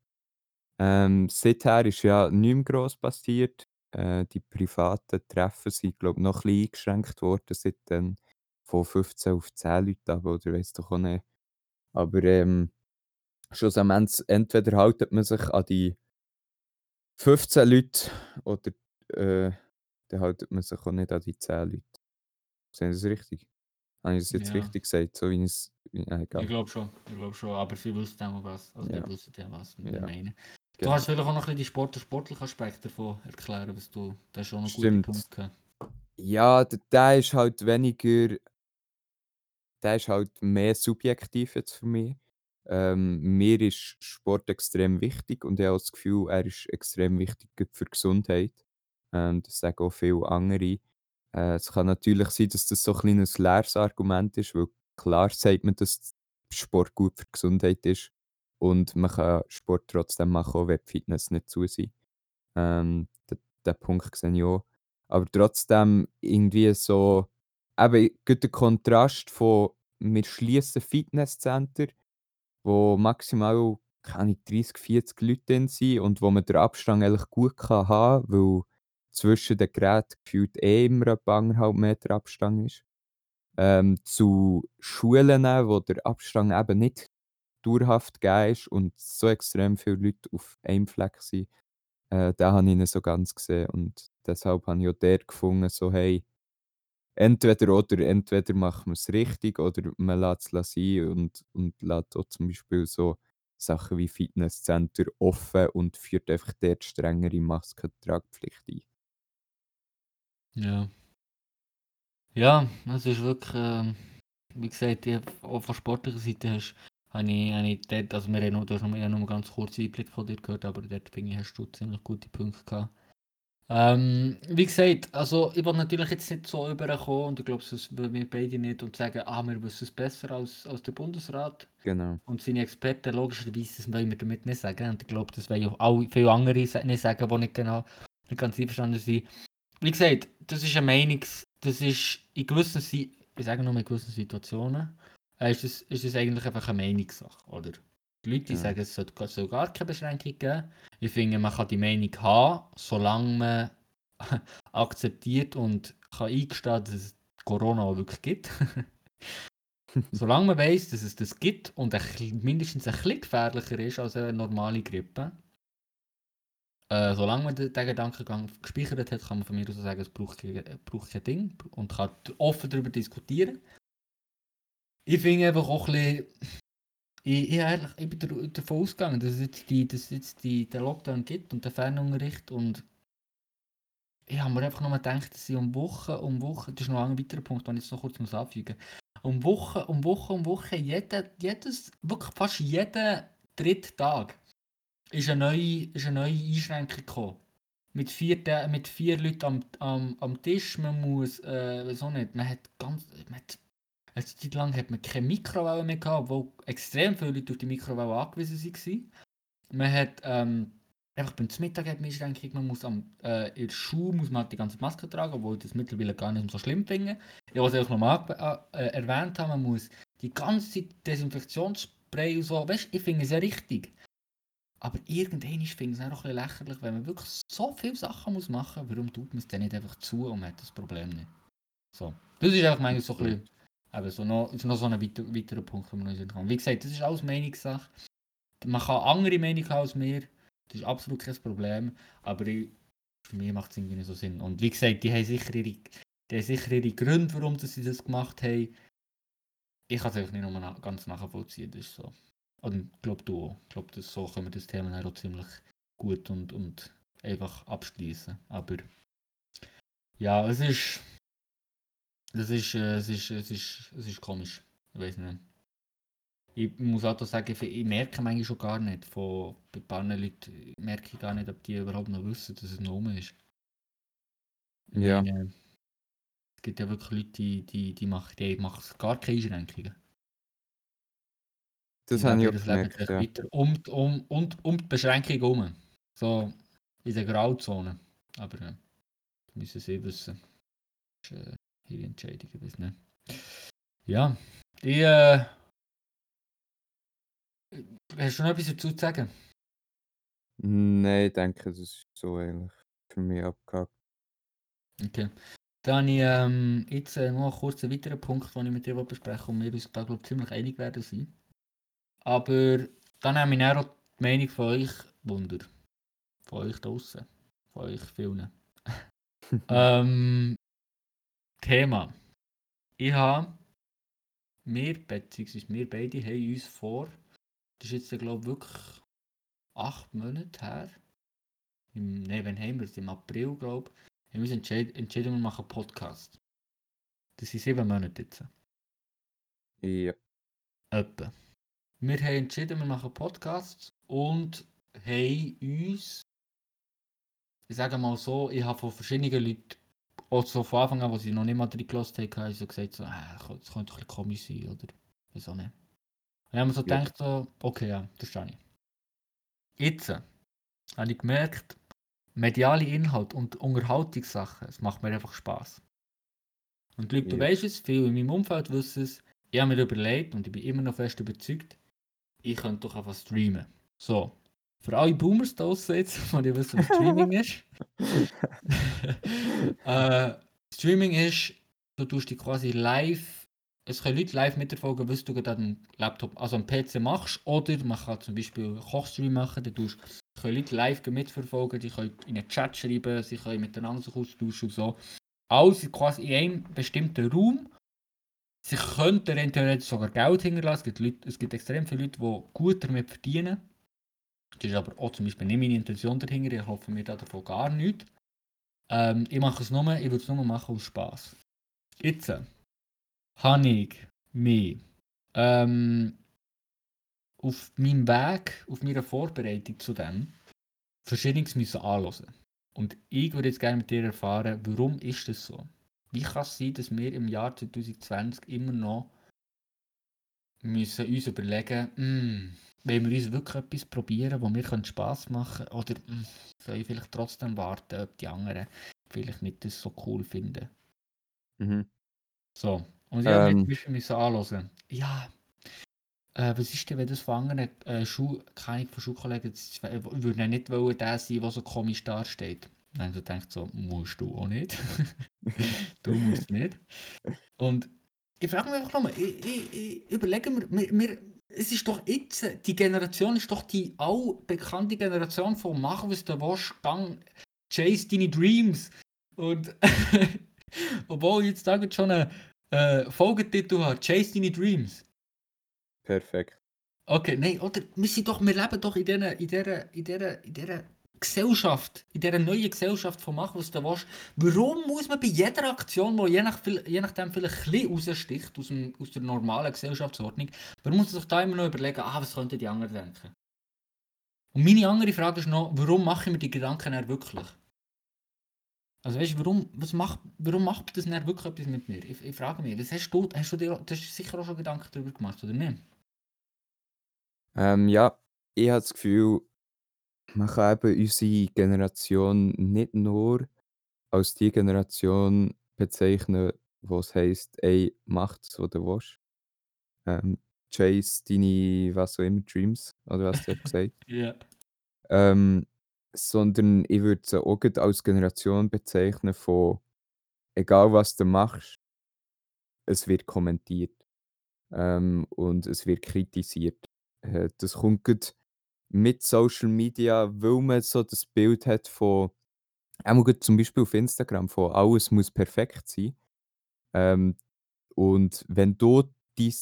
Ähm, seither ist ja nichts mehr gross passiert. Äh, die privaten Treffen sind, glaube ich, noch ein bisschen eingeschränkt worden, seitdem von 15 auf 10 Leute aber oder weiss doch auch nicht. Aber ähm, schlussendlich entweder haltet man sich an die 15 Leute oder äh, dann haltet man sich auch nicht an die 10 Leute. Sehe ich das richtig? Habe ich das jetzt Ja. richtig gesagt? So wie es. Ja, Ich egal. glaube schon, ich glaube schon, aber sie wissen auch was. Also Ja. die wissen ja was wir Ja. meinen. Du Genau. kannst vielleicht auch noch ein bisschen die Sport, sportlichen Aspekt davon erklären, was du, da hast schon noch gute Stimmt. Punkte gehabt. Ja, d der ist halt weniger der ist halt mehr subjektiv jetzt für mich. Ähm, mir ist Sport extrem wichtig und ich habe das Gefühl, er ist extrem wichtig für die Gesundheit. Ähm, das sagen auch viele andere. Äh, es kann natürlich sein, dass das so ein kleines leeres Argument ist, weil klar sagt man, dass Sport gut für die Gesundheit ist und man kann Sport trotzdem machen, auch wenn die Fitness nicht zu sein. Ähm, den Punkt sehe ich auch. Aber trotzdem irgendwie so eben der Kontrast von wir schliessen Fitnesscenter, wo maximal, keine Ahnung, 30, 40 Leute drin sind und wo man den Abstand eigentlich gut kann haben kann, weil zwischen den Geräten gefühlt eh immer etwa 1,5 Meter Abstand ist. Ähm, zu Schulen, wo der Abstand eben nicht dauerhaft gegeben ist und so extrem viele Leute auf einem Fleck sind, äh, den habe ich nicht so ganz gesehen und deshalb habe ich auch dort gefunden, so hey Entweder oder, entweder macht man es richtig oder man lässt es sein und und lässt auch zum Beispiel so Sachen wie Fitnesscenter offen und führt einfach dort strengere Maskentragpflicht ein. Ja. Ja, es ist wirklich, ähm, wie gesagt, auch von sportlicher Seite hast, habe ich, habe ich dort, also wir haben nur, du hast nur, ich habe nur ganz kurz Einblick von dir gehört, aber dort finde ich, hast du ziemlich gute Punkte gehabt. Ähm, wie gesagt, also ich will natürlich jetzt nicht so überkommen und ich glaube, das würden wir beide nicht und sagen, ah, wir wissen es besser als, als der Bundesrat Genau. und seine Experten, logischerweise, das wollen wir damit nicht sagen und ich glaube, das wollen auch viele andere nicht sagen, die nicht genau, nicht ganz einverstanden sind. Wie gesagt, das ist eine Meinungs... Das ist in gewissen... Ich sage nur in gewissen Situationen, ist es ist es eigentlich einfach eine Meinungssache, oder? Die Leute die Ja. sagen, es soll, soll gar keine Beschränkung geben. Ich finde, man kann die Meinung haben, solange man akzeptiert und kann eingestehen, dass es Corona auch wirklich gibt. solange man weiß, dass es das gibt und ein, mindestens ein bisschen gefährlicher ist als eine normale Grippe, äh, solange man den, Gedankengang gespeichert hat, kann man von mir aus sagen, es braucht, kein- braucht kein Ding und kann offen darüber diskutieren. Ich finde einfach auch ein bisschen, ich, ich, ehrlich, ich bin davon ausgegangen, dass es jetzt, die, dass jetzt die, den Lockdown gibt und den Fernunterricht und ich habe mir einfach nur gedacht, dass sie um Wochen, um Wochen, das ist noch ein weiterer Punkt, den ich jetzt noch kurz muss anfügen um Wochen, um Wochen, um Wochen, jede, jedes, wirklich fast jeden dritten Tag ist eine neue, ist eine neue Einschränkung gekommen. Mit vier, mit vier Leuten am, am, am Tisch, man muss, äh, wieso nicht, man hat ganz, man hat, eine Zeit lang hat man keine Mikrowelle mehr gehabt, obwohl extrem viele Leute auf die Mikrowelle angewiesen waren. Man hat, ähm, einfach beim Mittag hat man Einschränkung, man muss am, äh, in der Schule muss man halt die ganze Maske tragen, obwohl ich das mittlerweile gar nicht so schlimm finde. Ich wollte es nochmal äh, erwähnt haben, man muss die ganze Zeit Desinfektionsspray und so, weißt du, ich finde es ja richtig. Aber irgendwann finde ich es auch ein bisschen lächerlich, wenn man wirklich so viele Sachen muss machen muss, warum tut man es dann nicht einfach zu und man hat das Problem nicht. So. Das ist einfach manchmal so ein bisschen, eben so noch, noch so ein weiter, weiterer Punkt, den man uns kann. Wie gesagt, das ist alles Meinungssache. Man kann andere Meinung haben als mir, das ist absolut kein Problem, aber ich, für mich macht es irgendwie nicht so Sinn. Und wie gesagt, die haben sicher ihre, die haben sicher ihre Gründe, warum sie das gemacht haben. Ich kann es einfach nicht nochmal ganz nachvollziehen, das ist so. Und ich glaube du auch. Ich glaube, so können wir das Thema dann auch ziemlich gut und, und einfach abschließen. Aber ja, es ist. Das ist, äh, es ist, es ist, es ist komisch. Ich weiß nicht. Ich muss auch sagen, ich- merke manchmal schon gar nicht, von bei ein paar Leuten merke ich gar nicht, ob die überhaupt noch wissen, dass es noch rum ist. Ja. meine, es gibt ja wirklich Leute, die, die, die machen, die machen gar keine Einschränkungen. Das Die habe ich auch gemerkt, ja. weiter um, die- um, um, um die Beschränkung herum. So in der Grauzone. Aber das müssen sie wissen. Das ist äh, ihre Entscheidung, weiß nicht. Ja, ich, äh, hast du noch etwas dazu zu sagen? Nein, ich denke, das ist so eigentlich für mich abgehakt. Okay. Dann habe ich ähm, jetzt äh, noch einen kurzen weiteren Punkt, den ich mit dir besprechen und wir uns da glaube ich ziemlich einig werden sein. Aber dann habe ich dann auch die Meinung von euch Wunder. Von euch draußen. Von euch vielen. ähm, Thema. Ich habe wir, beziehungsweise wir beide, haben uns vor, das ist jetzt, glaube ich, wirklich acht Monate her. Im, nein, wann haben wir es? Im April, glaube ich. Haben wir uns entschieden, entschieden, wir machen einen Podcast. Das sind sieben Monate jetzt. Ja. Etwa. Wir haben entschieden, wir machen einen Podcast und haben uns, ich sage mal so, ich habe von verschiedenen Leuten, auch so von Anfang an, wo sie noch nicht mal drin gelassen haben, haben so gesagt, so, äh, das könnte ein bisschen komisch sein, oder? Wieso nicht? Und dann haben wir so Ja. gedacht, so, okay, ja, verstehe ich. Jetzt äh, habe ich gemerkt, mediale Inhalt und Unterhaltungssachen, es macht mir einfach Spaß. Und Leute, du Ja. weißt es, viele in meinem Umfeld wissen es, ich habe mir überlegt und ich bin immer noch fest überzeugt, ich könnte doch einfach streamen. So, für alle Boomers da jetzt, die wissen, was Streaming ist. äh, Streaming ist, du tust dich quasi live, es können Leute live mitverfolgen, was du gerade am Laptop, also am PC machst, oder man kann zum Beispiel einen Kochstream machen, dann tust, können Leute live mitverfolgen, die können in einen Chat schreiben, sie können miteinander sich austauschen und so. Alles quasi in einem bestimmten Raum. Sie könnten theoretisch sogar Geld hinterlassen. Es gibt, Leute, es gibt extrem viele Leute, die gut damit verdienen. Das ist aber auch zum Beispiel nicht meine Intention dahinter. Ich hoffe mir da davon gar nichts. Ähm, ich mache es nur, ich würde es nur machen aus Spass. Jetzt äh, habe ich mich ähm, auf meinem Weg, auf meiner Vorbereitung zu dem, verschiedenes müssen anhören. Und ich würde jetzt gerne mit dir erfahren, warum ist das so? Wie kann es sein, dass wir im Jahr 2020 immer noch müssen uns überlegen, mm, wollen wir uns wirklich etwas probieren, wo wir können Spass machen können, oder mm, soll ich vielleicht trotzdem warten, ob die anderen vielleicht nicht das so cool finden? Mhm. So, und ich habe Ähm. mir Beispiel müssen anhören. Ja, äh, was ist denn, wenn das von anderen äh, Schu keine von Schulkollegen, das w- würde ja nicht wollen, der sein, der so komisch dasteht. Dann du denkst so, musst du auch nicht. du musst nicht. Und ich frage mich einfach nochmal, ich, ich, ich überlege mir, wir, wir, es ist doch jetzt, die Generation ist doch die allbekannte Generation von Mach, was du willst, gang, chase deine Dreams. Und obwohl ich jetzt da schon einen äh, Folgetitel habe, Chase deine Dreams. Perfekt. Okay, nein, oder? Wir, sind doch, wir leben doch in dieser, in dieser, in dieser, in dieser Gesellschaft, in dieser neuen Gesellschaft von Mach, was du willst. Warum muss man bei jeder Aktion, die je, nach, je nachdem vielleicht ein bisschen raussticht aus, dem, aus der normalen Gesellschaftsordnung, warum muss man sich da immer noch überlegen, ah, was könnten die anderen denken? Und meine andere Frage ist noch, warum mache ich mir die Gedanken dann wirklich? Also weißt du, warum, was macht, warum macht das dann wirklich etwas mit mir? Ich, ich frage mich, was hast du, hast du dir, du hast sicher auch schon Gedanken darüber gemacht, oder nicht? Ähm, ja, ich habe das Gefühl, man kann eben unsere Generation nicht nur als die Generation bezeichnen, wo es heisst, ey, mach das, was du willst. Ähm, chase deine, was auch immer, Dreams, oder was du hast gesagt. Ja. Ähm, sondern ich würde sie auch als Generation bezeichnen von, egal was du machst, es wird kommentiert ähm, und es wird kritisiert. Äh, das kommt mit Social Media, weil man so das Bild hat von, auch zum Beispiel auf Instagram, von alles muss perfekt sein. Ähm, und wenn du dein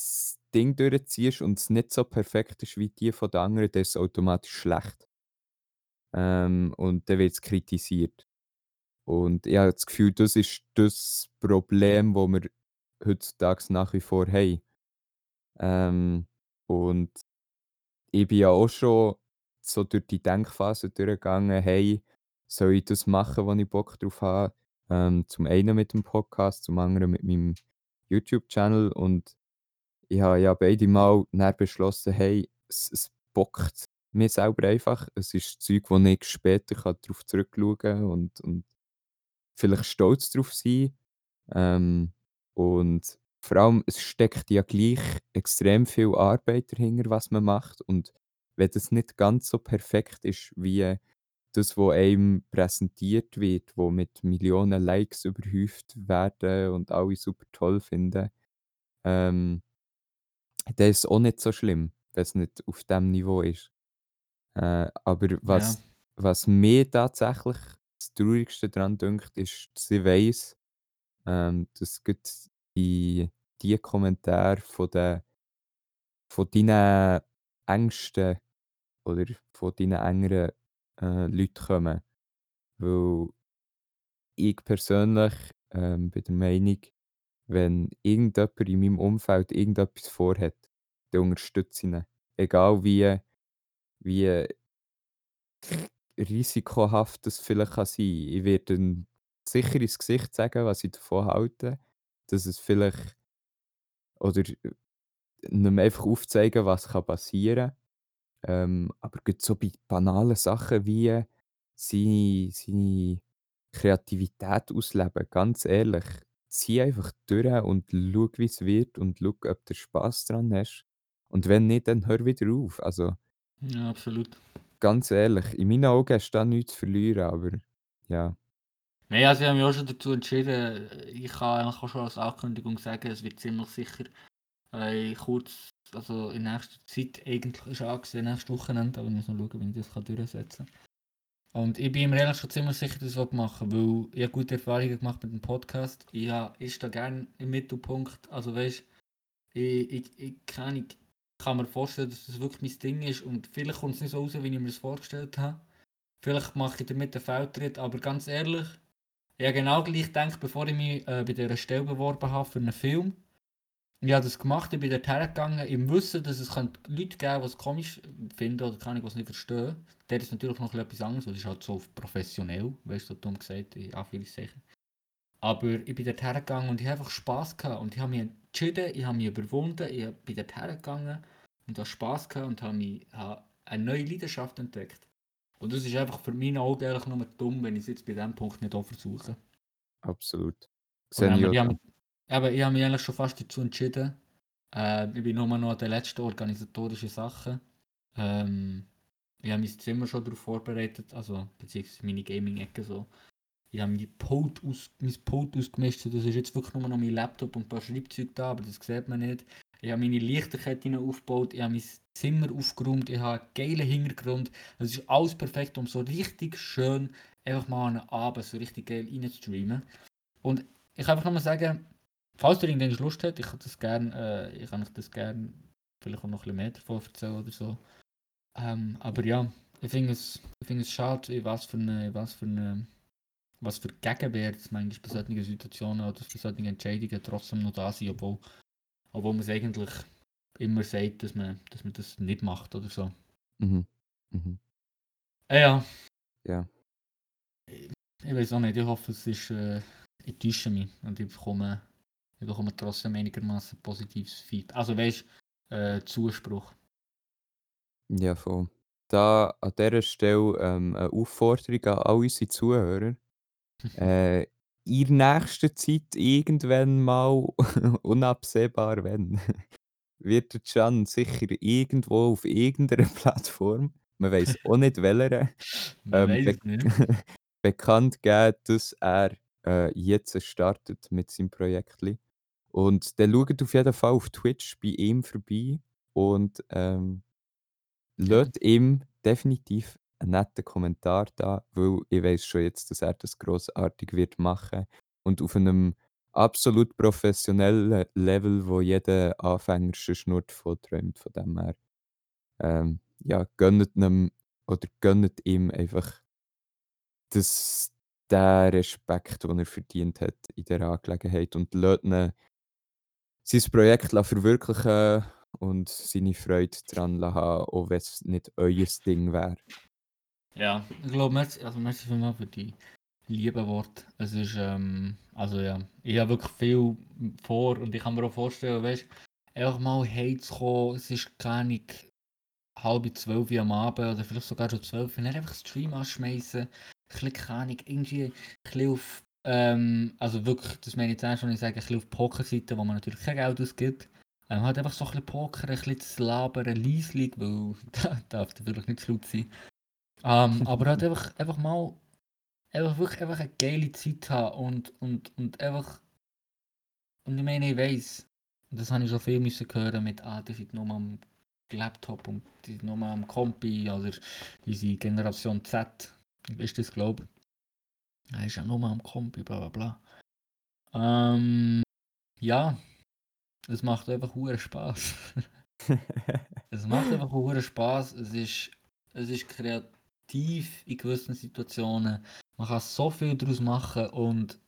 Ding durchziehst und es nicht so perfekt ist wie die von den anderen, dann ist es automatisch schlecht. Ähm, und dann wird es kritisiert. Und ich habe das Gefühl, das ist das Problem, das wir heutzutage nach wie vor haben. Ähm, und ich bin ja auch schon so durch die Denkphase durchgegangen, hey, soll ich das machen, wo ich Bock drauf habe? Ähm, zum einen mit dem Podcast, zum anderen mit meinem YouTube-Channel. Und ich habe ja beide Mal dann beschlossen, hey, es, es bockt mir selber einfach. Es ist Zeug, wo ich später darauf zurückschauen kann und, und vielleicht stolz drauf sein. Ähm, und vor allem, es steckt ja gleich extrem viel Arbeit dahinter, was man macht. Und wenn das nicht ganz so perfekt ist, wie das, was einem präsentiert wird, wo mit Millionen Likes überhäuft werden und alle super toll finden, ähm, dann ist es auch nicht so schlimm, wenn es nicht auf dem Niveau ist. Äh, aber was, Ja. was mir tatsächlich das Traurigste daran dünkt, ist, dass ich weiss, ähm, dass die die Kommentare von den von deinen engsten oder von deinen engeren, äh, Leuten kommen. Weil ich persönlich, ähm, bin der Meinung, wenn irgendjemand in meinem Umfeld irgendetwas vorhat, dann unterstütze ich ihn. Egal wie wie risikohaft das vielleicht kann sein. Ich werde ihm sicher ins Gesicht sagen, was ich davon halte, dass es vielleicht oder ihm einfach aufzeigen, was kann passieren ähm, aber so bei banalen Sachen wie seine seine Kreativität ausleben, ganz ehrlich, zieh einfach durch und schau, wie es wird und schau, ob du Spass dran hast. Und wenn nicht, dann hör wieder auf. Also Ja, absolut. ganz ehrlich, in meinen Augen hast du da nichts zu verlieren, aber ja. Nein, also ich habe mich auch schon dazu entschieden, ich kann eigentlich auch schon als Ankündigung sagen, es wird ziemlich sicher äh, kurz, also in nächster Zeit eigentlich ist angesehen, nächstes Wochenende, aber ich muss noch schauen, wie ich das durchsetzen kann. Und ich bin mir ehrlich schon ziemlich sicher, dass ich das machen weil ich gute Erfahrungen gemacht mit dem Podcast. Ich ist da gerne im Mittelpunkt, also weißt ich, ich, ich, kann, ich kann mir vorstellen, dass das wirklich mein Ding ist und vielleicht kommt es nicht so raus, wie ich mir das vorgestellt habe. Vielleicht mache ich damit einen Feldtritt, aber ganz ehrlich, ich habe genau gleich gedacht, bevor ich mich äh, bei dieser Stelle beworben habe für einen Film. Ich habe das gemacht, ich bin dort hergegangen, im Wissen, dass es Leute geben kann, die es komisch finden oder kann ich was nicht verstehen. Der ist natürlich noch etwas anderes, es ist halt so professionell, weißt du, dumm gesagt, in Anführungszeichen. Aber ich bin dort hergegangen und ich habe einfach Spass gehabt und ich habe mich entschieden, ich habe mich überwunden, ich bin dort hergegangen und habe Spass gehabt und habe, mich, habe eine neue Leidenschaft entdeckt. Und das ist einfach für mich auch ehrlich nur dumm, wenn ich es jetzt bei diesem Punkt nicht auch versuche. Absolut. Sehe ich, habe, aber ich habe mich eigentlich schon fast dazu entschieden. Äh, ich bin nur noch an den letzten organisatorischen Sachen. Ähm, ich habe mein Zimmer schon darauf vorbereitet, also beziehungsweise meine Gaming-Ecke so. Ich habe mein Pult, aus, mein Pult ausgemistet, das ist jetzt wirklich nur noch mein Laptop und ein paar Schreibzeuge da, aber das sieht man nicht. Ich habe meine Lichterkette aufgebaut, ich habe mein Zimmer aufgeräumt, ich habe einen geilen Hintergrund. Es ist alles perfekt, um so richtig schön einfach mal einen Abend so richtig geil reinzustreamen. Und ich kann einfach nochmal sagen, falls du irgendwann Lust hast, ich kann das gerne, äh, ich kann euch das gerne vielleicht auch noch ein bisschen mehr davon erzählen oder so. Ähm, aber ja, ich finde es, find es schade, was für eine, was für eine, was für Gegenwehr manchmal bei solchen Situationen oder bei solchen Entscheidungen trotzdem noch da sind, obwohl obwohl man es eigentlich immer sagt, dass man, dass man das nicht macht oder so. Mhm. Mhm. Ah, ja. Ja. Ich, ich weiß auch nicht, ich hoffe, es ist. Äh, ich täusche mich und ich bekomme, ich bekomme trotzdem einigermaßen positives Feedback. Also weißt äh, Zuspruch. Ja, voll. Da an dieser Stelle ähm, eine Aufforderung an all unsere Zuhörer. äh, in nächster Zeit irgendwann mal, unabsehbar wenn, wird der Can sicher irgendwo auf irgendeiner Plattform, man weiß auch nicht welcher, ähm, be nicht. bekannt geben, dass er äh, jetzt startet mit seinem Projekt. Und dann schaut auf jeden Fall auf Twitch bei ihm vorbei und ähm, ja. ihm definitiv einen netten Kommentar da, weil ich weiß schon jetzt, dass er das grossartig wird machen und auf einem absolut professionellen Level, wo jeder Anfänger schon nur davon träumt. Von dem her, ähm, ja, gönnt ihm oder gönnt ihm einfach das, den Respekt, den er verdient hat in dieser Angelegenheit und lässt ihn sein Projekt verwirklichen und seine Freude daran haben, auch wenn es nicht euer Ding wäre. Ja, ich glaube, merci, also merci für die lieben Worte. Es ist, ähm, also ja, ich habe wirklich viel vor und ich kann mir auch vorstellen, weißt einfach mal heimzukommen, es ist nicht halb zwölf am Abend oder vielleicht sogar schon zwölf, und dann einfach Stream anschmeißen, ein bisschen, keine irgendwie ein bisschen auf, ähm, also wirklich, das meine ich jetzt schon, ich sage, ein bisschen auf Pokerseite, wo man natürlich kein Geld ausgibt. Ähm, halt einfach so ein bisschen Poker, ein bisschen zu labern, leislich, weil da darf wirklich nicht zu laut sein. Ähm, aber halt einfach, einfach mal einfach wirklich einfach eine geile Zeit haben und, und, und einfach. Und ich meine, ich weiß, das habe ich schon viel müssen hören mit, ah, die sind nur am Laptop und die sind nur am Kompi oder unsere Generation Z. Ist das, glaube ich? Er ist ja nur am Kompi, bla bla bla. Ähm, ja, es macht einfach hure Spaß. es macht einfach hure Spaß. Es ist, es ist kreativ in gewissen Situationen. Man kann so viel daraus machen und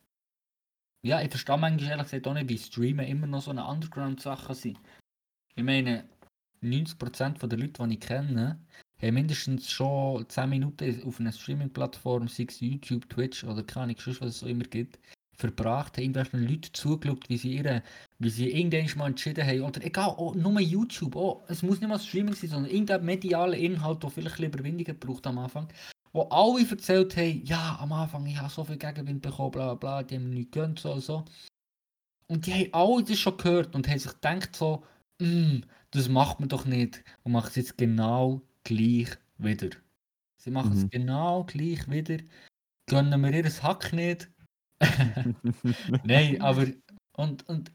ja, ich verstehe manchmal ehrlich gesagt auch nicht, wie Streamen immer noch so eine Underground-Sache sind. Ich meine, 90% der Leute, die ich kenne, haben mindestens schon 10 Minuten auf einer Streaming-Plattform, sei es YouTube, Twitch oder keine Ahnung, was es so immer gibt, verbracht, haben irgendwelchen Leuten zugeschaut, wie sie ihre, wie sie irgendwann mal entschieden haben, oder egal, oh, nur YouTube, oh, es muss nicht mal Streaming sein, sondern irgendein medialer Inhalt, der vielleicht ein Überwindungen braucht am Anfang, wo alle erzählt haben, ja, am Anfang, ich habe so viel Gegenwind bekommen, bla bla, bla die haben mir nichts gegönnt, so und so. Und die haben alle das schon gehört und haben sich gedacht so, mm, das macht man doch nicht und macht es jetzt genau gleich wieder. Sie machen es Mhm. genau gleich wieder, gönnen wir ihr Hack nicht. Nein, aber und, und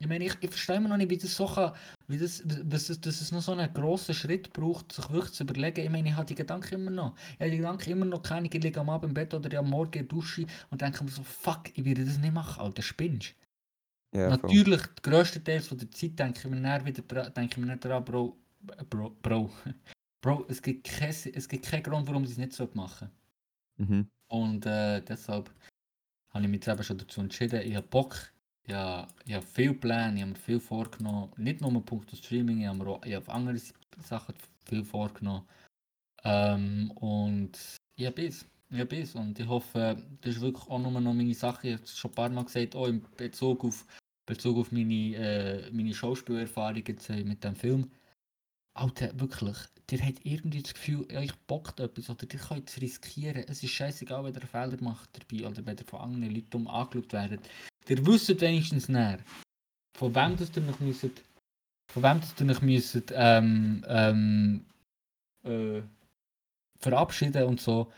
ich meine, ich, ich verstehe immer noch nicht, wie das so kann, wie das, dass, es- dass es noch so einen grossen Schritt braucht, sich wirklich zu überlegen. Ich meine, ich habe die Gedanken immer noch. Ich habe die Gedanken immer noch, keine ich liege am Abend im Bett oder am Morgen Dusche und denke mir so, fuck, ich werde das nicht machen, Alter, spinnst Ja, voll. Natürlich, grösstenteils von der Zeit denke ich mir dann wieder denke ich mir nicht dran, Bro, Bro, Bro, Bro, es gibt, kein, es gibt keinen Grund, warum ich es nicht so machen Mhm. Und äh, deshalb habe ich mich jetzt eben schon dazu entschieden, ich habe Bock, habe, ich habe viel Pläne, ich habe mir viel vorgenommen, nicht nur Punkt Streaming, ich habe mir auch ich habe andere Sachen viel vorgenommen. Ähm, und ich habe es, ich habe es und ich hoffe, das ist wirklich auch nur noch meine Sache, ich habe es schon ein paar Mal gesagt, auch in Bezug auf, Bezug auf meine, äh, meine Schauspielerfahrung äh, mit dem Film. Alter, wirklich, ihr habt irgendwie das Gefühl, euch bockt etwas oder ihr könnt es riskieren. Es ist scheißegal, wenn ihr Fehler macht dabei oder wenn ihr von anderen Leuten angeschaut werdet. Ihr wisst wenigstens näher, von wem das ihr noch müsstet, von wem das ihr noch müsstet, ähm, ähm, äh, verabschieden und so.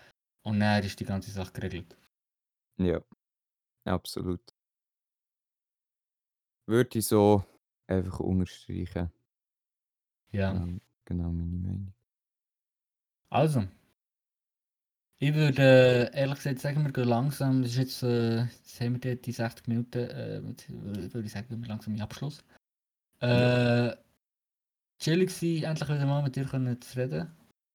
Und dann ist die ganze Sache geregelt. Ja, absolut. Würde ich so einfach unterstreichen. Ja. Genau, genau meine Meinung. Also. Ich würde äh, ehrlich gesagt sagen, wir gehen langsam. Das ist jetzt, äh, jetzt haben wir die, die 60 Minuten, äh, würde ich sagen, wir langsam in Abschluss. Äh, chillig gewesen, endlich wieder mal mit dir können zu reden.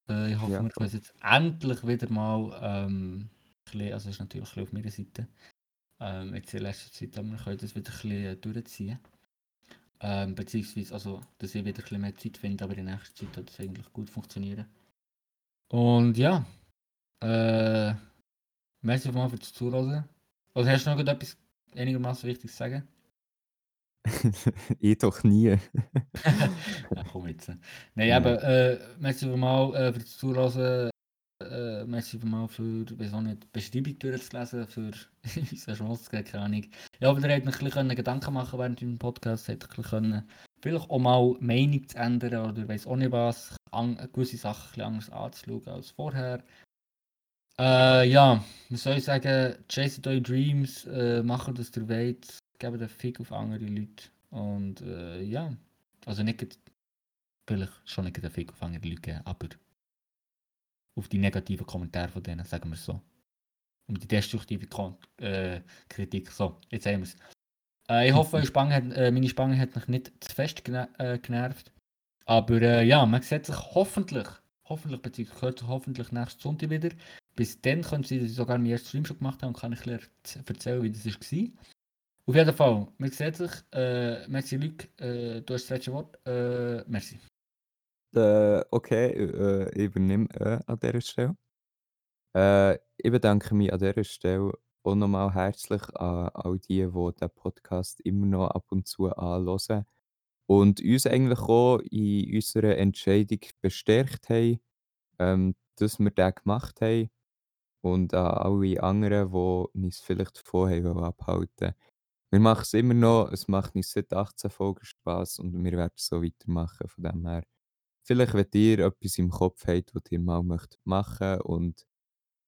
Äh, ich hoffe, Ja, wir können jetzt endlich wieder mal, ähm, bisschen, also ist natürlich ein bisschen auf meiner Seite, ähm, jetzt in letzter Zeit, aber wir können das wieder ein bisschen äh, durchziehen. Ähm, beziehungsweise, also, dass ich wieder ein bisschen mehr Zeit finde, aber in nächster Zeit wird es eigentlich gut funktionieren. Und ja, äh, merci mal für das Zuhören. Also hast du noch etwas einigermaßen Wichtiges zu sagen? ich doch nie. ja, komm jetzt. Nein, Nein. aber äh, merci mal äh, für das Zuhören. Äh, merci mal für, auch nicht, die Beschreibung durchzulesen, für unseren Chance, keine Ahnung. Ja, aber ihr habt noch ein bisschen Gedanken machen während dem Podcast, habt ein bisschen können, vielleicht auch mal Meinung zu ändern oder weiß auch nicht was, an, gewisse Sachen ein bisschen anders anzuschauen als vorher. Äh, ja, was soll ich sagen, chased eure Dreams, äh, macht das ihr wollt, gebt den Fick auf andere Leute und äh, ja, also nicht, vielleicht schon nicht den Fick auf andere Leute geben, aber auf die negativen Kommentare von denen, sagen wir es so. Um die destruktive Kon äh, Kritik, so, jetzt haben wir es. Äh, ich hoffe, Spange hat, äh, meine Spange hat mich nicht zu fest äh, genervt. Aber äh, ja, man sieht sich hoffentlich, hoffentlich, beziehungsweise hört sich hoffentlich nächsten Sonntag wieder. Bis dann können Sie, sogar meinen ersten Stream schon gemacht habe und kann ich erzählen, wie das war. Auf jeden Fall, man sieht sich. Äh, merci, Luc. Äh, du hast das letzte Wort. Äh, merci. Äh, okay, äh, ich übernehme äh, an dieser Stelle. Äh, ich bedanke mich an dieser Stelle auch nochmal herzlich an all die, die den Podcast immer noch ab und zu anhören und uns eigentlich auch in unserer Entscheidung bestärkt haben, ähm, dass wir den gemacht haben und an alle anderen, die uns vielleicht davon haben abhalten Wir machen es immer noch, es macht uns seit 18 Folgen Spass und wir werden so weitermachen. Von dem her, vielleicht, wenn ihr etwas im Kopf habt, was ihr mal möchtet machen und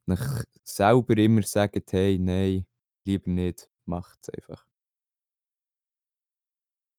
euch selber immer sagt, hey, nein, lieber nicht, macht es einfach.